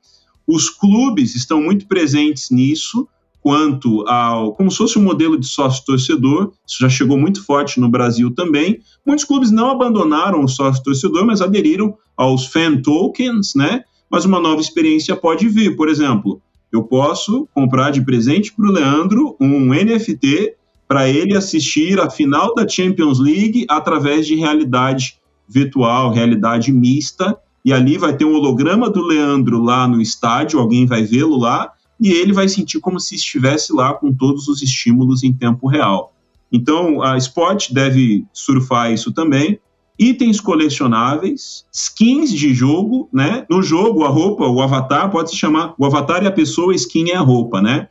Os clubes estão muito presentes nisso, quanto ao como se fosse um modelo de sócio torcedor, isso já chegou muito forte no Brasil também. Muitos clubes não abandonaram o sócio torcedor, mas aderiram aos fan tokens, né? Mas uma nova experiência pode vir. Por exemplo, eu posso comprar de presente para o Leandro um NFT para ele assistir a final da Champions League através de realidade virtual, realidade mista, e ali vai ter um holograma do Leandro lá no estádio, alguém vai vê-lo lá, e ele vai sentir como se estivesse lá com todos os estímulos em tempo real. Então, a Sport deve surfar isso também itens colecionáveis, skins de jogo, né? No jogo, a roupa, o avatar pode se chamar. O avatar é a pessoa, a skin é a roupa, né?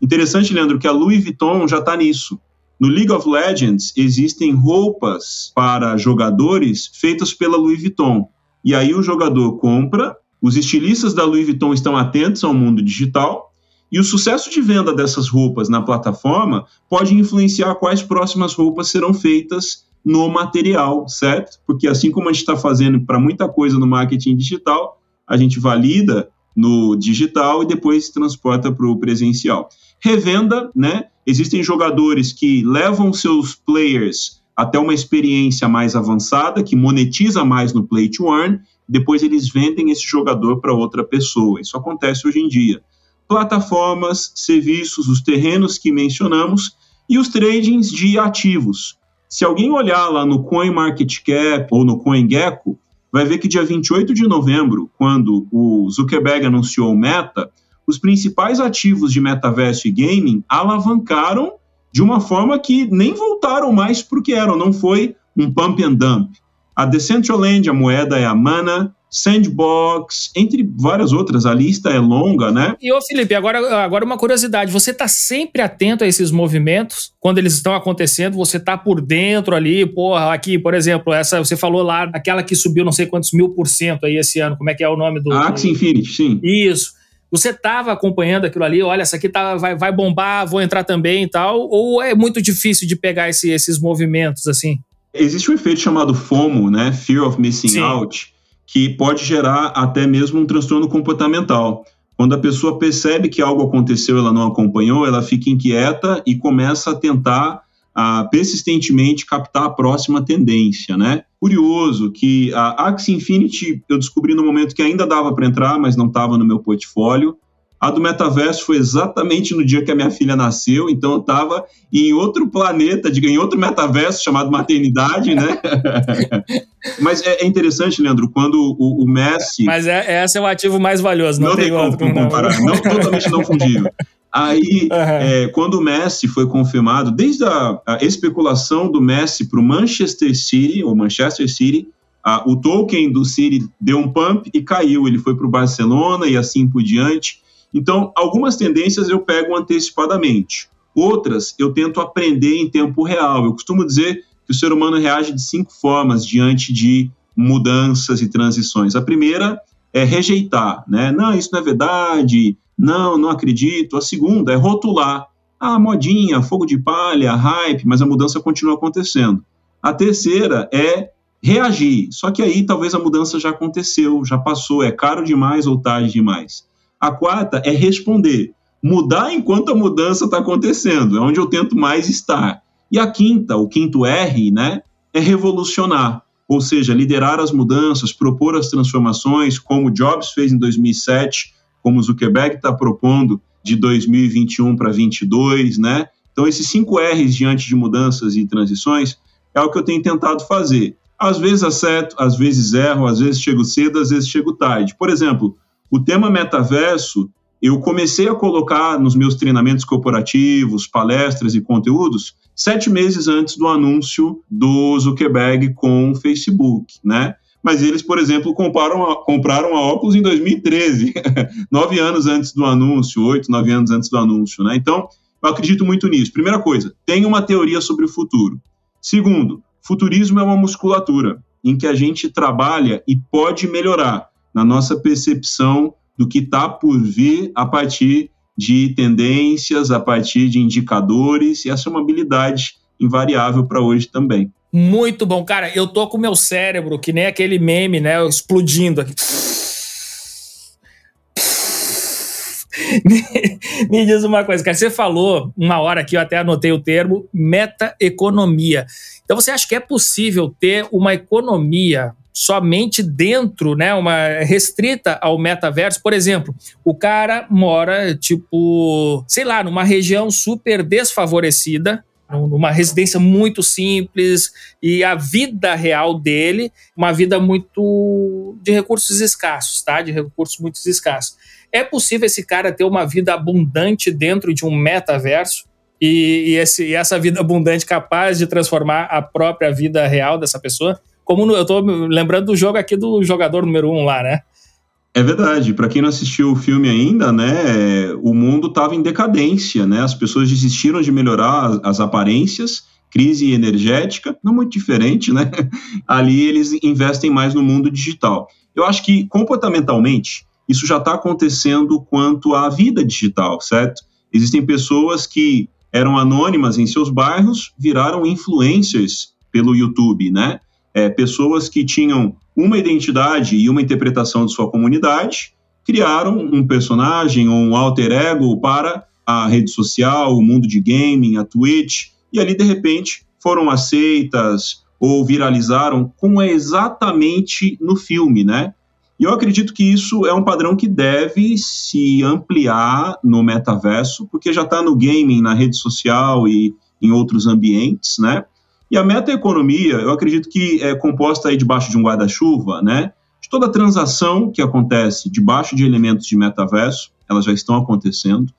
Interessante, Leandro, que a Louis Vuitton já está nisso. No League of Legends existem roupas para jogadores feitas pela Louis Vuitton. E aí o jogador compra, os estilistas da Louis Vuitton estão atentos ao mundo digital, e o sucesso de venda dessas roupas na plataforma pode influenciar quais próximas roupas serão feitas no material, certo? Porque assim como a gente está fazendo para muita coisa no marketing digital, a gente valida no digital e depois transporta para o presencial. Revenda, né? Existem jogadores que levam seus players até uma experiência mais avançada, que monetiza mais no play to earn, depois eles vendem esse jogador para outra pessoa. Isso acontece hoje em dia. Plataformas, serviços, os terrenos que mencionamos e os tradings de ativos. Se alguém olhar lá no CoinMarketCap ou no CoinGecko, vai ver que dia 28 de novembro, quando o Zuckerberg anunciou o Meta, os principais ativos de metaverso e gaming alavancaram de uma forma que nem voltaram mais para o que eram, não foi um pump and dump. A Decentraland, a moeda é a Mana, Sandbox, entre várias outras, a lista é longa, né?
E ô Felipe, agora, agora uma curiosidade, você está sempre atento a esses movimentos quando eles estão acontecendo, você está por dentro ali, porra, aqui, por exemplo, essa você falou lá, aquela que subiu não sei quantos mil por cento aí esse ano, como é que é o nome do...
Axie Infinity, sim.
Isso. Você estava acompanhando aquilo ali, olha, essa aqui tá, vai, vai bombar, vou entrar também e tal, ou é muito difícil de pegar esse, esses movimentos assim?
Existe um efeito chamado FOMO, né? Fear of Missing sim. Out, que pode gerar até mesmo um transtorno comportamental. Quando a pessoa percebe que algo aconteceu, ela não acompanhou, ela fica inquieta e começa a tentar a, persistentemente captar a próxima tendência, né? Curioso que a Axie Infinity eu descobri no momento que ainda dava para entrar, mas não estava no meu portfólio. A do metaverso foi exatamente no dia que a minha filha nasceu, então eu estava em outro planeta, em outro metaverso chamado maternidade, né? (laughs) Mas é, é, interessante, Leandro, quando o, o Messi.
Mas é, esse é o ativo mais valioso, não, não tem, outro.
Como comparar, não, totalmente não fungível. Aí, (laughs) uhum. é, quando o Messi foi confirmado, desde a, a especulação do Messi para o Manchester City, ou Manchester City, a, o token do City deu um pump e caiu. Ele foi para o Barcelona e assim por diante. Então, algumas tendências eu pego antecipadamente, outras eu tento aprender em tempo real. Eu costumo dizer que o ser humano reage de cinco formas diante de mudanças e transições. A primeira é rejeitar, né? Não, isso não é verdade, não, não acredito. A segunda é rotular. Ah, modinha, fogo de palha, hype, mas a mudança continua acontecendo. A terceira é reagir. Só que aí talvez a mudança já aconteceu, já passou, é caro demais ou tarde demais. A quarta é responder, mudar enquanto a mudança está acontecendo, é onde eu tento mais estar. E a quinta, o quinto R, né, é revolucionar, ou seja, liderar as mudanças, propor as transformações, como Jobs fez em 2007 como Zuckerberg está propondo de 2021 para 2022, né? Então, esses cinco R's diante de mudanças e transições é o que eu tenho tentado fazer. Às vezes acerto, às vezes erro, às vezes chego cedo, às vezes chego tarde. Por exemplo, o tema metaverso, eu comecei a colocar nos meus treinamentos corporativos, palestras e conteúdos sete meses antes do anúncio do Zuckerberg com o Facebook, né? Mas eles, por exemplo, compraram a, compraram a óculos em 2013, (laughs) nove anos antes do anúncio, oito, nove anos antes do anúncio, né? Então, eu acredito muito nisso. Primeira coisa, tem uma teoria sobre o futuro. Segundo, futurismo é uma musculatura em que a gente trabalha e pode melhorar na nossa percepção do que está por vir a partir de tendências, a partir de indicadores, e essa é uma habilidade invariável para hoje também.
Muito bom, cara. Eu tô com o meu cérebro, que nem aquele meme, né? Explodindo aqui. (laughs) Me diz uma coisa, cara. Você falou uma hora aqui, eu até anotei o termo, meta-economia. Então você acha que é possível ter uma economia somente dentro, né, uma restrita ao metaverso. Por exemplo, o cara mora tipo, sei lá, numa região super desfavorecida, numa residência muito simples e a vida real dele, uma vida muito de recursos escassos, tá? De recursos muito escassos. É possível esse cara ter uma vida abundante dentro de um metaverso e, e, esse, e essa vida abundante capaz de transformar a própria vida real dessa pessoa? Como no, eu estou lembrando do jogo aqui do jogador número um lá, né?
É verdade. Para quem não assistiu o filme ainda, né, o mundo estava em decadência, né? As pessoas desistiram de melhorar as, as aparências, crise energética, não muito diferente, né? (laughs) Ali eles investem mais no mundo digital. Eu acho que comportamentalmente isso já está acontecendo quanto à vida digital, certo? Existem pessoas que eram anônimas em seus bairros, viraram influencers pelo YouTube, né? É, pessoas que tinham uma identidade e uma interpretação de sua comunidade, criaram um personagem ou um alter ego para a rede social, o mundo de gaming, a Twitch, e ali de repente foram aceitas ou viralizaram como é exatamente no filme, né? E eu acredito que isso é um padrão que deve se ampliar no metaverso, porque já está no gaming, na rede social e em outros ambientes, né? E a meta-economia, eu acredito que é composta aí debaixo de um guarda-chuva, né? De toda transação que acontece debaixo de elementos de metaverso, elas já estão acontecendo.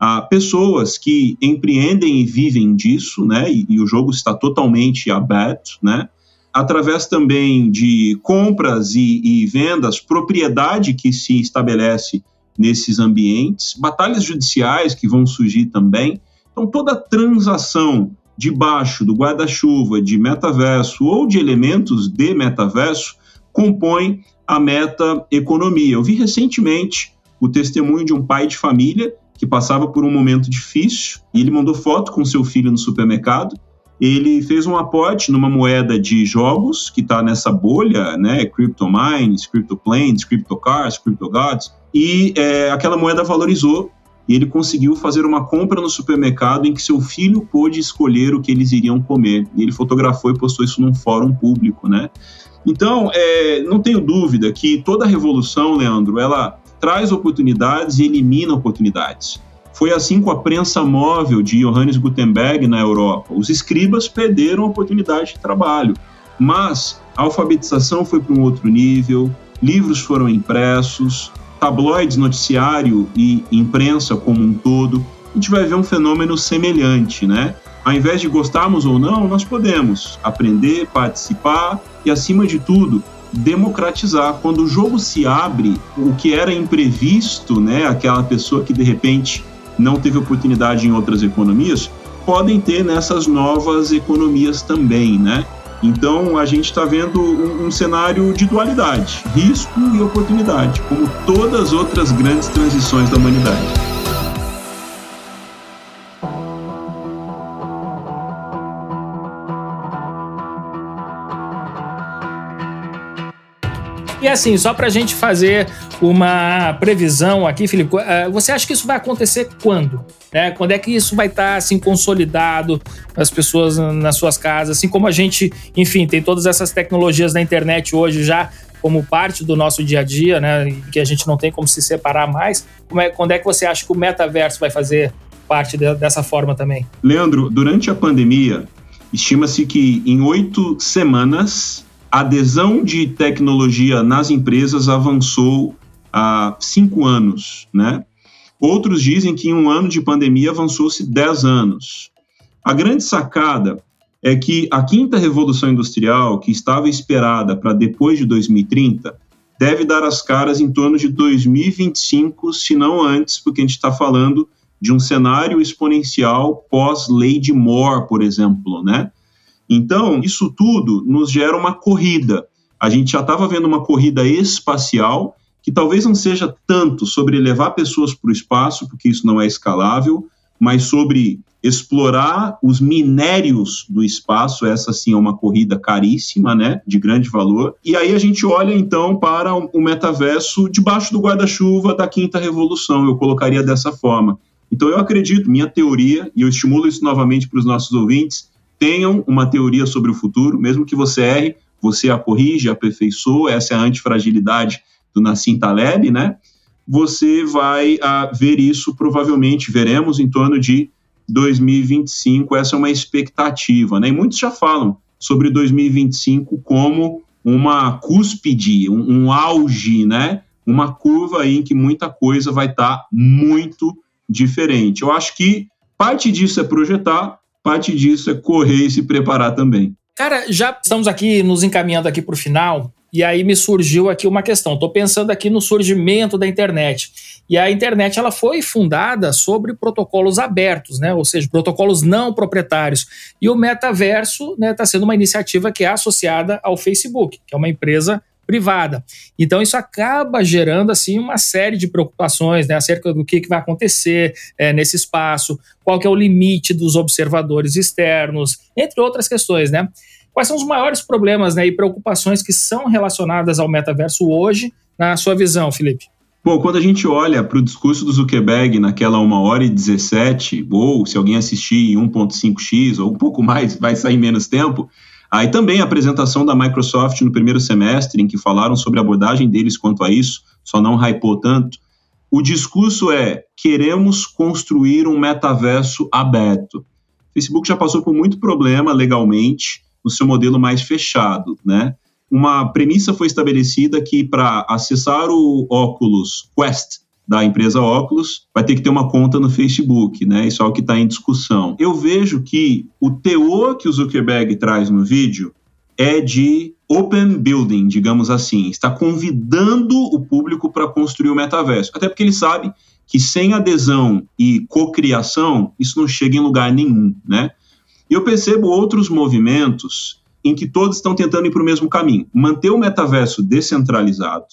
Há pessoas que empreendem e vivem disso, né? E, e o jogo está totalmente aberto, né? Através também de compras e, e vendas, propriedade que se estabelece nesses ambientes, batalhas judiciais que vão surgir também. Então, toda transação debaixo do guarda-chuva de metaverso ou de elementos de metaverso compõe a meta-economia. Eu vi recentemente o testemunho de um pai de família que passava por um momento difícil e ele mandou foto com seu filho no supermercado. Ele fez um aporte numa moeda de jogos que está nessa bolha, né? Crypto Mines, Crypto Planes, Crypto Cars, Crypto Gods, e é, aquela moeda valorizou e ele conseguiu fazer uma compra no supermercado em que seu filho pôde escolher o que eles iriam comer. E ele fotografou e postou isso num fórum público, né? Então, é, não tenho dúvida que toda revolução, Leandro, ela traz oportunidades e elimina oportunidades. Foi assim com a prensa móvel de Johannes Gutenberg na Europa. Os escribas perderam a oportunidade de trabalho, mas a alfabetização foi para um outro nível, livros foram impressos, tabloides, noticiário e imprensa como um todo, a gente vai ver um fenômeno semelhante, né? Ao invés de gostarmos ou não, nós podemos aprender, participar e, acima de tudo, democratizar. Quando o jogo se abre, o que era imprevisto, né, aquela pessoa que de repente não teve oportunidade em outras economias, podem ter nessas novas economias também, né? Então a gente está vendo um, um, cenário de dualidade, risco e oportunidade, como todas as outras grandes transições da humanidade.
Assim, só para a gente fazer uma previsão aqui, Felipe, eh, você acha que isso vai acontecer quando? Né? Quando é que isso vai estar tá, assim consolidado as pessoas nas suas casas, assim como a gente, enfim, tem todas essas tecnologias na internet hoje já como parte do nosso dia a dia, né, que a gente não tem como se separar mais, é, quando é que você acha que o metaverso vai fazer parte de, dessa forma também?
Leandro, durante a pandemia, estima-se que em oito semanas a adesão de tecnologia nas empresas avançou há cinco anos, né? Outros dizem que em um ano de pandemia avançou-se dez anos. A grande sacada é que a quinta revolução industrial, que estava esperada para depois de 2030, deve dar as caras em torno de 2025, se não antes, porque a gente está falando de um cenário exponencial pós-lei de Moore, por exemplo, né? Então, isso tudo nos gera uma corrida. A gente já estava vendo uma corrida espacial, que talvez não seja tanto sobre levar pessoas para o espaço, porque isso não é escalável, mas sobre explorar os minérios do espaço, essa sim é uma corrida caríssima, né, de grande valor. E aí a gente olha então para o metaverso debaixo do guarda-chuva da quinta revolução, eu colocaria dessa forma. Então eu acredito, minha teoria, e eu estimulo isso novamente para os nossos ouvintes, tenham uma teoria sobre o futuro, mesmo que você erre, você a corrige, aperfeiçoa, essa é a antifragilidade do Nassim Taleb, né? Você vai a, ver isso provavelmente, veremos em torno de 2025, essa é uma expectativa, né? E muitos já falam sobre 2025 como uma cúspide, um, um auge, né? Uma curva aí em que muita coisa vai estar tá muito diferente. Eu acho que parte disso é projetar, parte disso é correr e se preparar também.
Cara, já estamos aqui nos encaminhando aqui para o final. E aí me surgiu aqui uma questão. Estou pensando aqui no surgimento da internet. E a internet ela foi fundada sobre protocolos abertos, né? ou seja, protocolos não proprietários. E o metaverso está né, tá sendo uma iniciativa que é associada ao Facebook, que é uma empresa privada. Então isso acaba gerando assim uma série de preocupações né, acerca do que, que vai acontecer é, nesse espaço, qual que é o limite dos observadores externos, entre outras questões, né? Quais são os maiores problemas né, e preocupações que são relacionadas ao metaverso hoje, na sua visão, Felipe?
Bom, quando a gente olha para o discurso do Zuckerberg naquela 1 hora e 17, ou se alguém assistir em 1.5x ou um pouco mais, vai sair menos tempo, aí também a apresentação da Microsoft no primeiro semestre, em que falaram sobre a abordagem deles quanto a isso, só não hypou tanto. O discurso é: queremos construir um metaverso aberto. O Facebook já passou por muito problema legalmente, no seu modelo mais fechado, né? Uma premissa foi estabelecida que para acessar o Oculus Quest da empresa Oculus vai ter que ter uma conta no Facebook, né? Isso é o que está em discussão. Eu vejo que o teor que o Zuckerberg traz no vídeo é de open building, digamos assim, está convidando o público para construir o metaverso. Até porque ele sabe que sem adesão e cocriação, isso não chega em lugar nenhum, né? E eu percebo outros movimentos em que todos estão tentando ir para o mesmo caminho. Manter o metaverso descentralizado,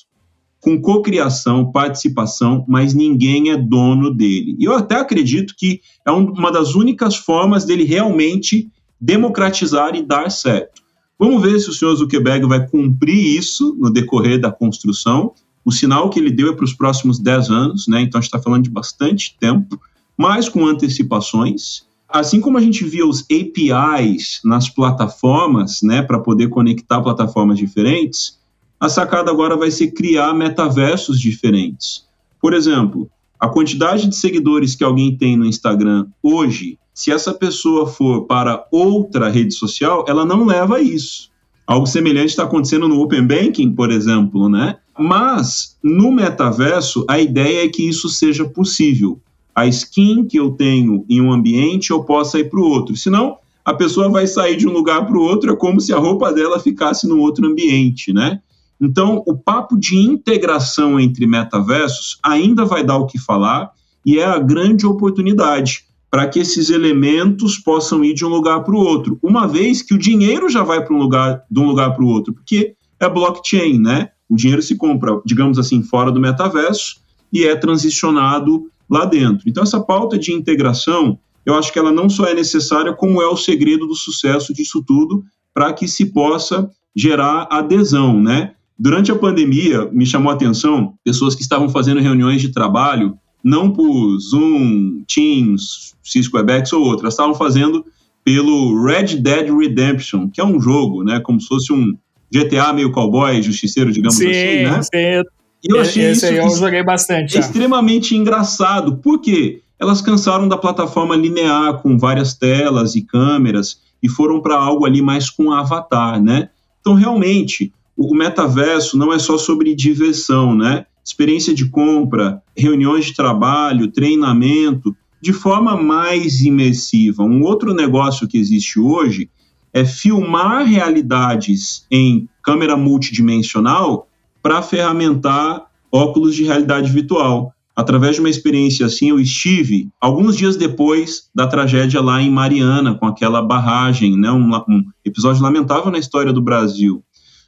com cocriação, participação, mas ninguém é dono dele. E eu até acredito que é uma das únicas formas dele realmente democratizar e dar certo. Vamos ver se o senhor Zuckerberg vai cumprir isso no decorrer da construção. O sinal que ele deu é para os próximos 10 anos, né? então a gente está falando de bastante tempo, mas com antecipações. Assim como a gente via os APIs nas plataformas, né, para poder conectar plataformas diferentes, a sacada agora vai ser criar metaversos diferentes. Por exemplo, a quantidade de seguidores que alguém tem no Instagram hoje, se essa pessoa for para outra rede social, ela não leva isso. Algo semelhante está acontecendo no Open Banking, por exemplo, né? Mas no metaverso, a ideia é que isso seja possível a skin que eu tenho em um ambiente eu possa ir para o outro. Senão, a pessoa vai sair de um lugar para o outro, é como se a roupa dela ficasse no outro ambiente, né? Então, o papo de integração entre metaversos ainda vai dar o que falar e é a grande oportunidade para que esses elementos possam ir de um lugar para o outro, uma vez que o dinheiro já vai para um lugar de um lugar para o outro, porque é blockchain, né? O dinheiro se compra, digamos assim, fora do metaverso e é transicionado lá dentro. Então, essa pauta de integração, eu acho que ela não só é necessária, como é o segredo do sucesso disso tudo, para que se possa gerar adesão, né? Durante a pandemia, me chamou a atenção pessoas que estavam fazendo reuniões de trabalho, não por Zoom, Teams, Cisco Webex ou outras, estavam fazendo pelo Red Dead Redemption, que é um jogo, né, como se fosse um GTA meio cowboy, justiceiro, digamos
sim,
assim, né?
Sim,
e eu achei
Esse
isso
eu joguei bastante.
extremamente engraçado. Por quê? Elas cansaram da plataforma linear com várias telas e câmeras e foram para algo ali mais com avatar, né? Então, realmente, o metaverso não é só sobre diversão, né? Experiência de compra, reuniões de trabalho, treinamento, de forma mais imersiva. Um outro negócio que existe hoje é filmar realidades em câmera multidimensional para ferramentar óculos de realidade virtual. Através de uma experiência assim, eu estive alguns dias depois da tragédia lá em Mariana, com aquela barragem, né, um, um episódio lamentável na história do Brasil.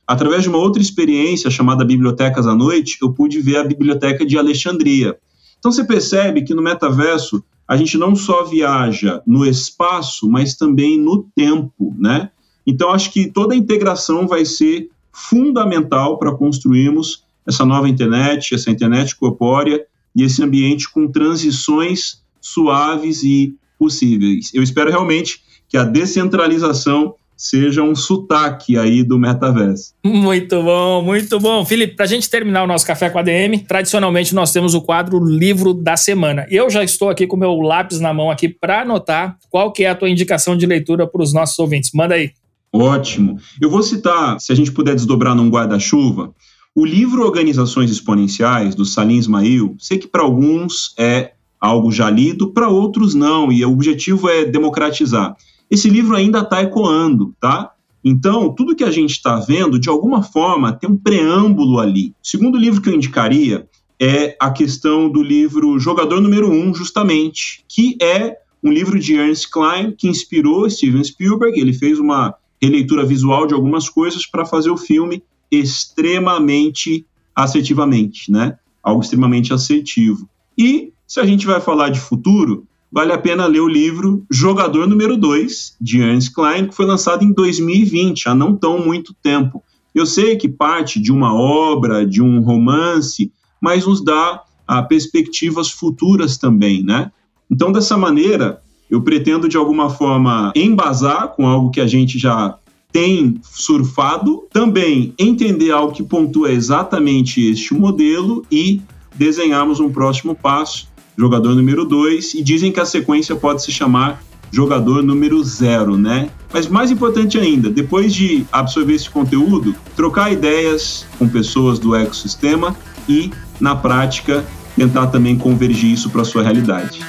Através de uma outra experiência chamada Bibliotecas à Noite, eu pude ver a Biblioteca de Alexandria. Então você percebe que no metaverso a gente não só viaja no espaço, mas também no tempo, né? Então acho que toda a integração vai ser fundamental para construirmos essa nova internet, essa internet corpórea e esse ambiente com transições suaves e possíveis. Eu espero realmente que a descentralização seja um sotaque aí do metaverso.
Muito bom, muito bom. Felipe, para a gente terminar o nosso Café com a DM, tradicionalmente nós temos o quadro Livro da Semana. Eu já estou aqui com meu lápis na mão aqui para anotar qual que é a tua indicação de leitura para os nossos ouvintes. Manda aí.
Ótimo. Eu vou citar, se a gente puder desdobrar num guarda-chuva, o livro Organizações Exponenciais, do Salim Ismail, sei que para alguns é algo já lido, para outros não, e o objetivo é democratizar. Esse livro ainda está ecoando, tá? Então, tudo que a gente está vendo, de alguma forma, tem um preâmbulo ali. O segundo livro que eu indicaria é a questão do livro Jogador Número 1, um, justamente, que é um livro de Ernst Klein que inspirou Steven Spielberg. Ele fez uma releitura visual de algumas coisas para fazer o filme extremamente assertivamente, né? Algo extremamente assertivo. E se a gente vai falar de futuro, vale a pena ler o livro Jogador Número 2, de Ernst Klein, que foi lançado em 2020, há não tão muito tempo. Eu sei que parte de uma obra, de um romance, mas nos dá ah, perspectivas futuras também, né? Então, dessa maneira, eu pretendo de alguma forma embasar com algo que a gente já tem surfado, também entender algo que pontua exatamente este modelo e desenharmos um próximo passo, jogador número 2, e dizem que a sequência pode se chamar jogador número zero, né? Mas mais importante ainda, depois de absorver esse conteúdo, trocar ideias com pessoas do ecossistema e, na prática, tentar também convergir isso para a sua realidade.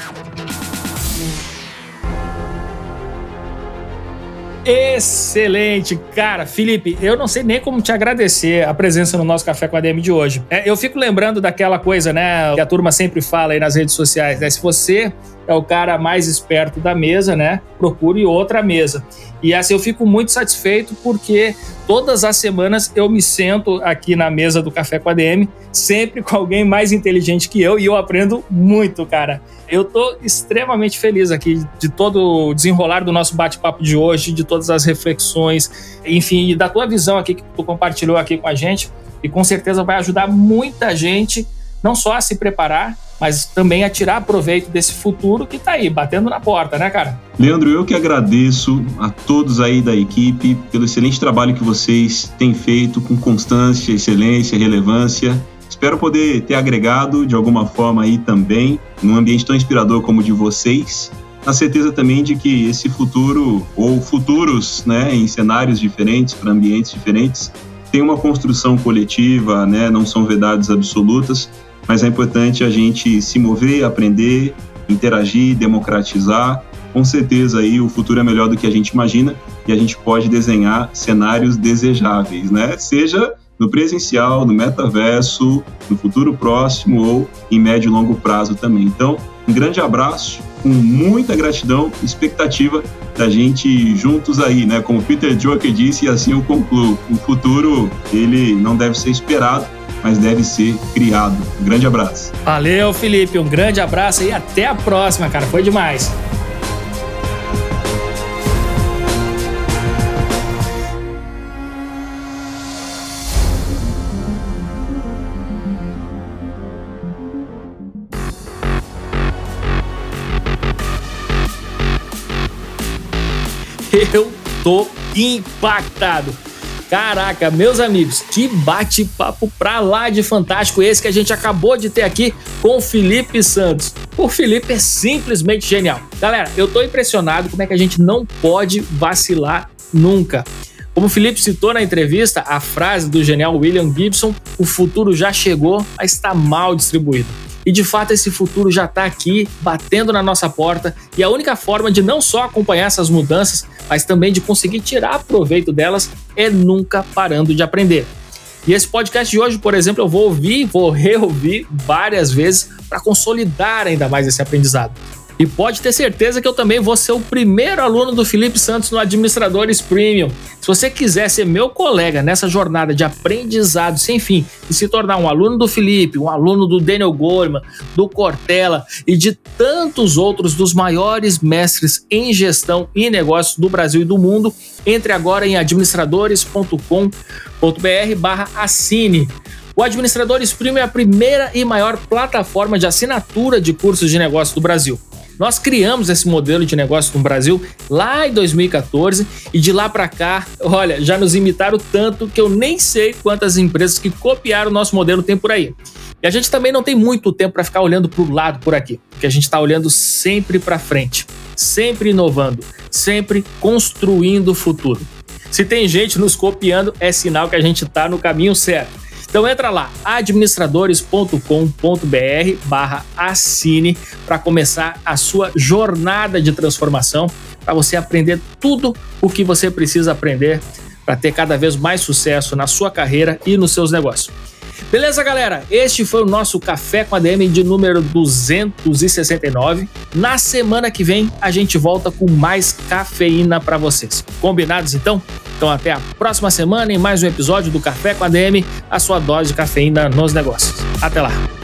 Excelente, cara, Felipe, eu não sei nem como te agradecer a presença no nosso Café com a DM de hoje. É, eu fico lembrando daquela coisa, né, que a turma sempre fala aí nas redes sociais, né? Se você é o cara mais esperto da mesa, né? Procure outra mesa. E assim eu fico muito satisfeito porque todas as semanas eu me sento aqui na mesa do Café com a DM, sempre com alguém mais inteligente que eu e eu aprendo muito, cara. Eu tô extremamente feliz aqui de todo o desenrolar do nosso bate-papo de hoje, de todas as reflexões, enfim, e da tua visão aqui que tu compartilhou aqui com a gente. E com certeza vai ajudar muita gente não só a se preparar, mas também a tirar proveito desse futuro que está aí, batendo na porta, né, cara?
Leandro, eu que agradeço a todos aí da equipe pelo excelente trabalho que vocês têm feito com constância, excelência, relevância. Espero poder ter agregado de alguma forma aí também, num ambiente tão inspirador como o de vocês, na certeza também de que esse futuro, ou futuros, né, em cenários diferentes, para ambientes diferentes, tem uma construção coletiva, né, não são verdades absolutas, mas é importante a gente se mover, aprender, interagir, democratizar. Com certeza aí o futuro é melhor do que a gente imagina e a gente pode desenhar cenários desejáveis, né? Seja no presencial, no metaverso, no futuro próximo ou em médio e longo prazo também. Então, um grande abraço, com muita gratidão, expectativa da gente juntos aí, né? Como Peter Drucker disse, e assim eu concluo. O futuro, ele não deve ser esperado, mas deve ser criado. Um grande abraço.
Valeu, Felipe. Um grande abraço e até a próxima, cara. Foi demais. Tô impactado. Caraca, meus amigos, que bate-papo pra lá de fantástico esse que a gente acabou de ter aqui com Felipe Santos. O Felipe é simplesmente genial. Galera, eu tô impressionado como é que a gente não pode vacilar nunca. Como o Felipe citou na entrevista, a frase do genial William Gibson, o futuro já chegou, mas está mal distribuído. E de fato esse futuro já está aqui, batendo na nossa porta, e a única forma de não só acompanhar essas mudanças, mas também de conseguir tirar proveito delas é nunca parando de aprender. E esse podcast de hoje, por exemplo, eu vou ouvir, vou reouvir várias vezes para consolidar ainda mais esse aprendizado. E pode ter certeza que eu também vou ser o primeiro aluno do Felipe Santos no Administradores Premium. Se você quiser ser meu colega nessa jornada de aprendizado sem fim e se tornar um aluno do Felipe, um aluno do Daniel Goleman, do Cortella e de tantos outros dos maiores mestres em gestão e negócios do Brasil e do mundo, entre agora em administradores.com.br/assine. O Administradores Premium é a primeira e maior plataforma de assinatura de cursos de negócio do Brasil. Nós criamos esse modelo de negócio no Brasil lá em 2014 e de lá para cá, olha, já nos imitaram tanto que eu nem sei quantas empresas que copiaram o nosso modelo tem por aí. E a gente também não tem muito tempo para ficar olhando para o lado por aqui, porque a gente está olhando sempre para frente, sempre inovando, sempre construindo o futuro. Se tem gente nos copiando, é sinal que a gente está no caminho certo. Então entra lá, administradores.com.br barra assine para começar a sua jornada de transformação, para você aprender tudo o que você precisa aprender para ter cada vez mais sucesso na sua carreira e nos seus negócios. Beleza, galera? Este foi o nosso Café com a DM de número 269. Na semana que vem a gente volta com mais cafeína para vocês. Combinados então? Então até a próxima semana em mais um episódio do Café com a DM, a sua dose de cafeína nos negócios. Até lá.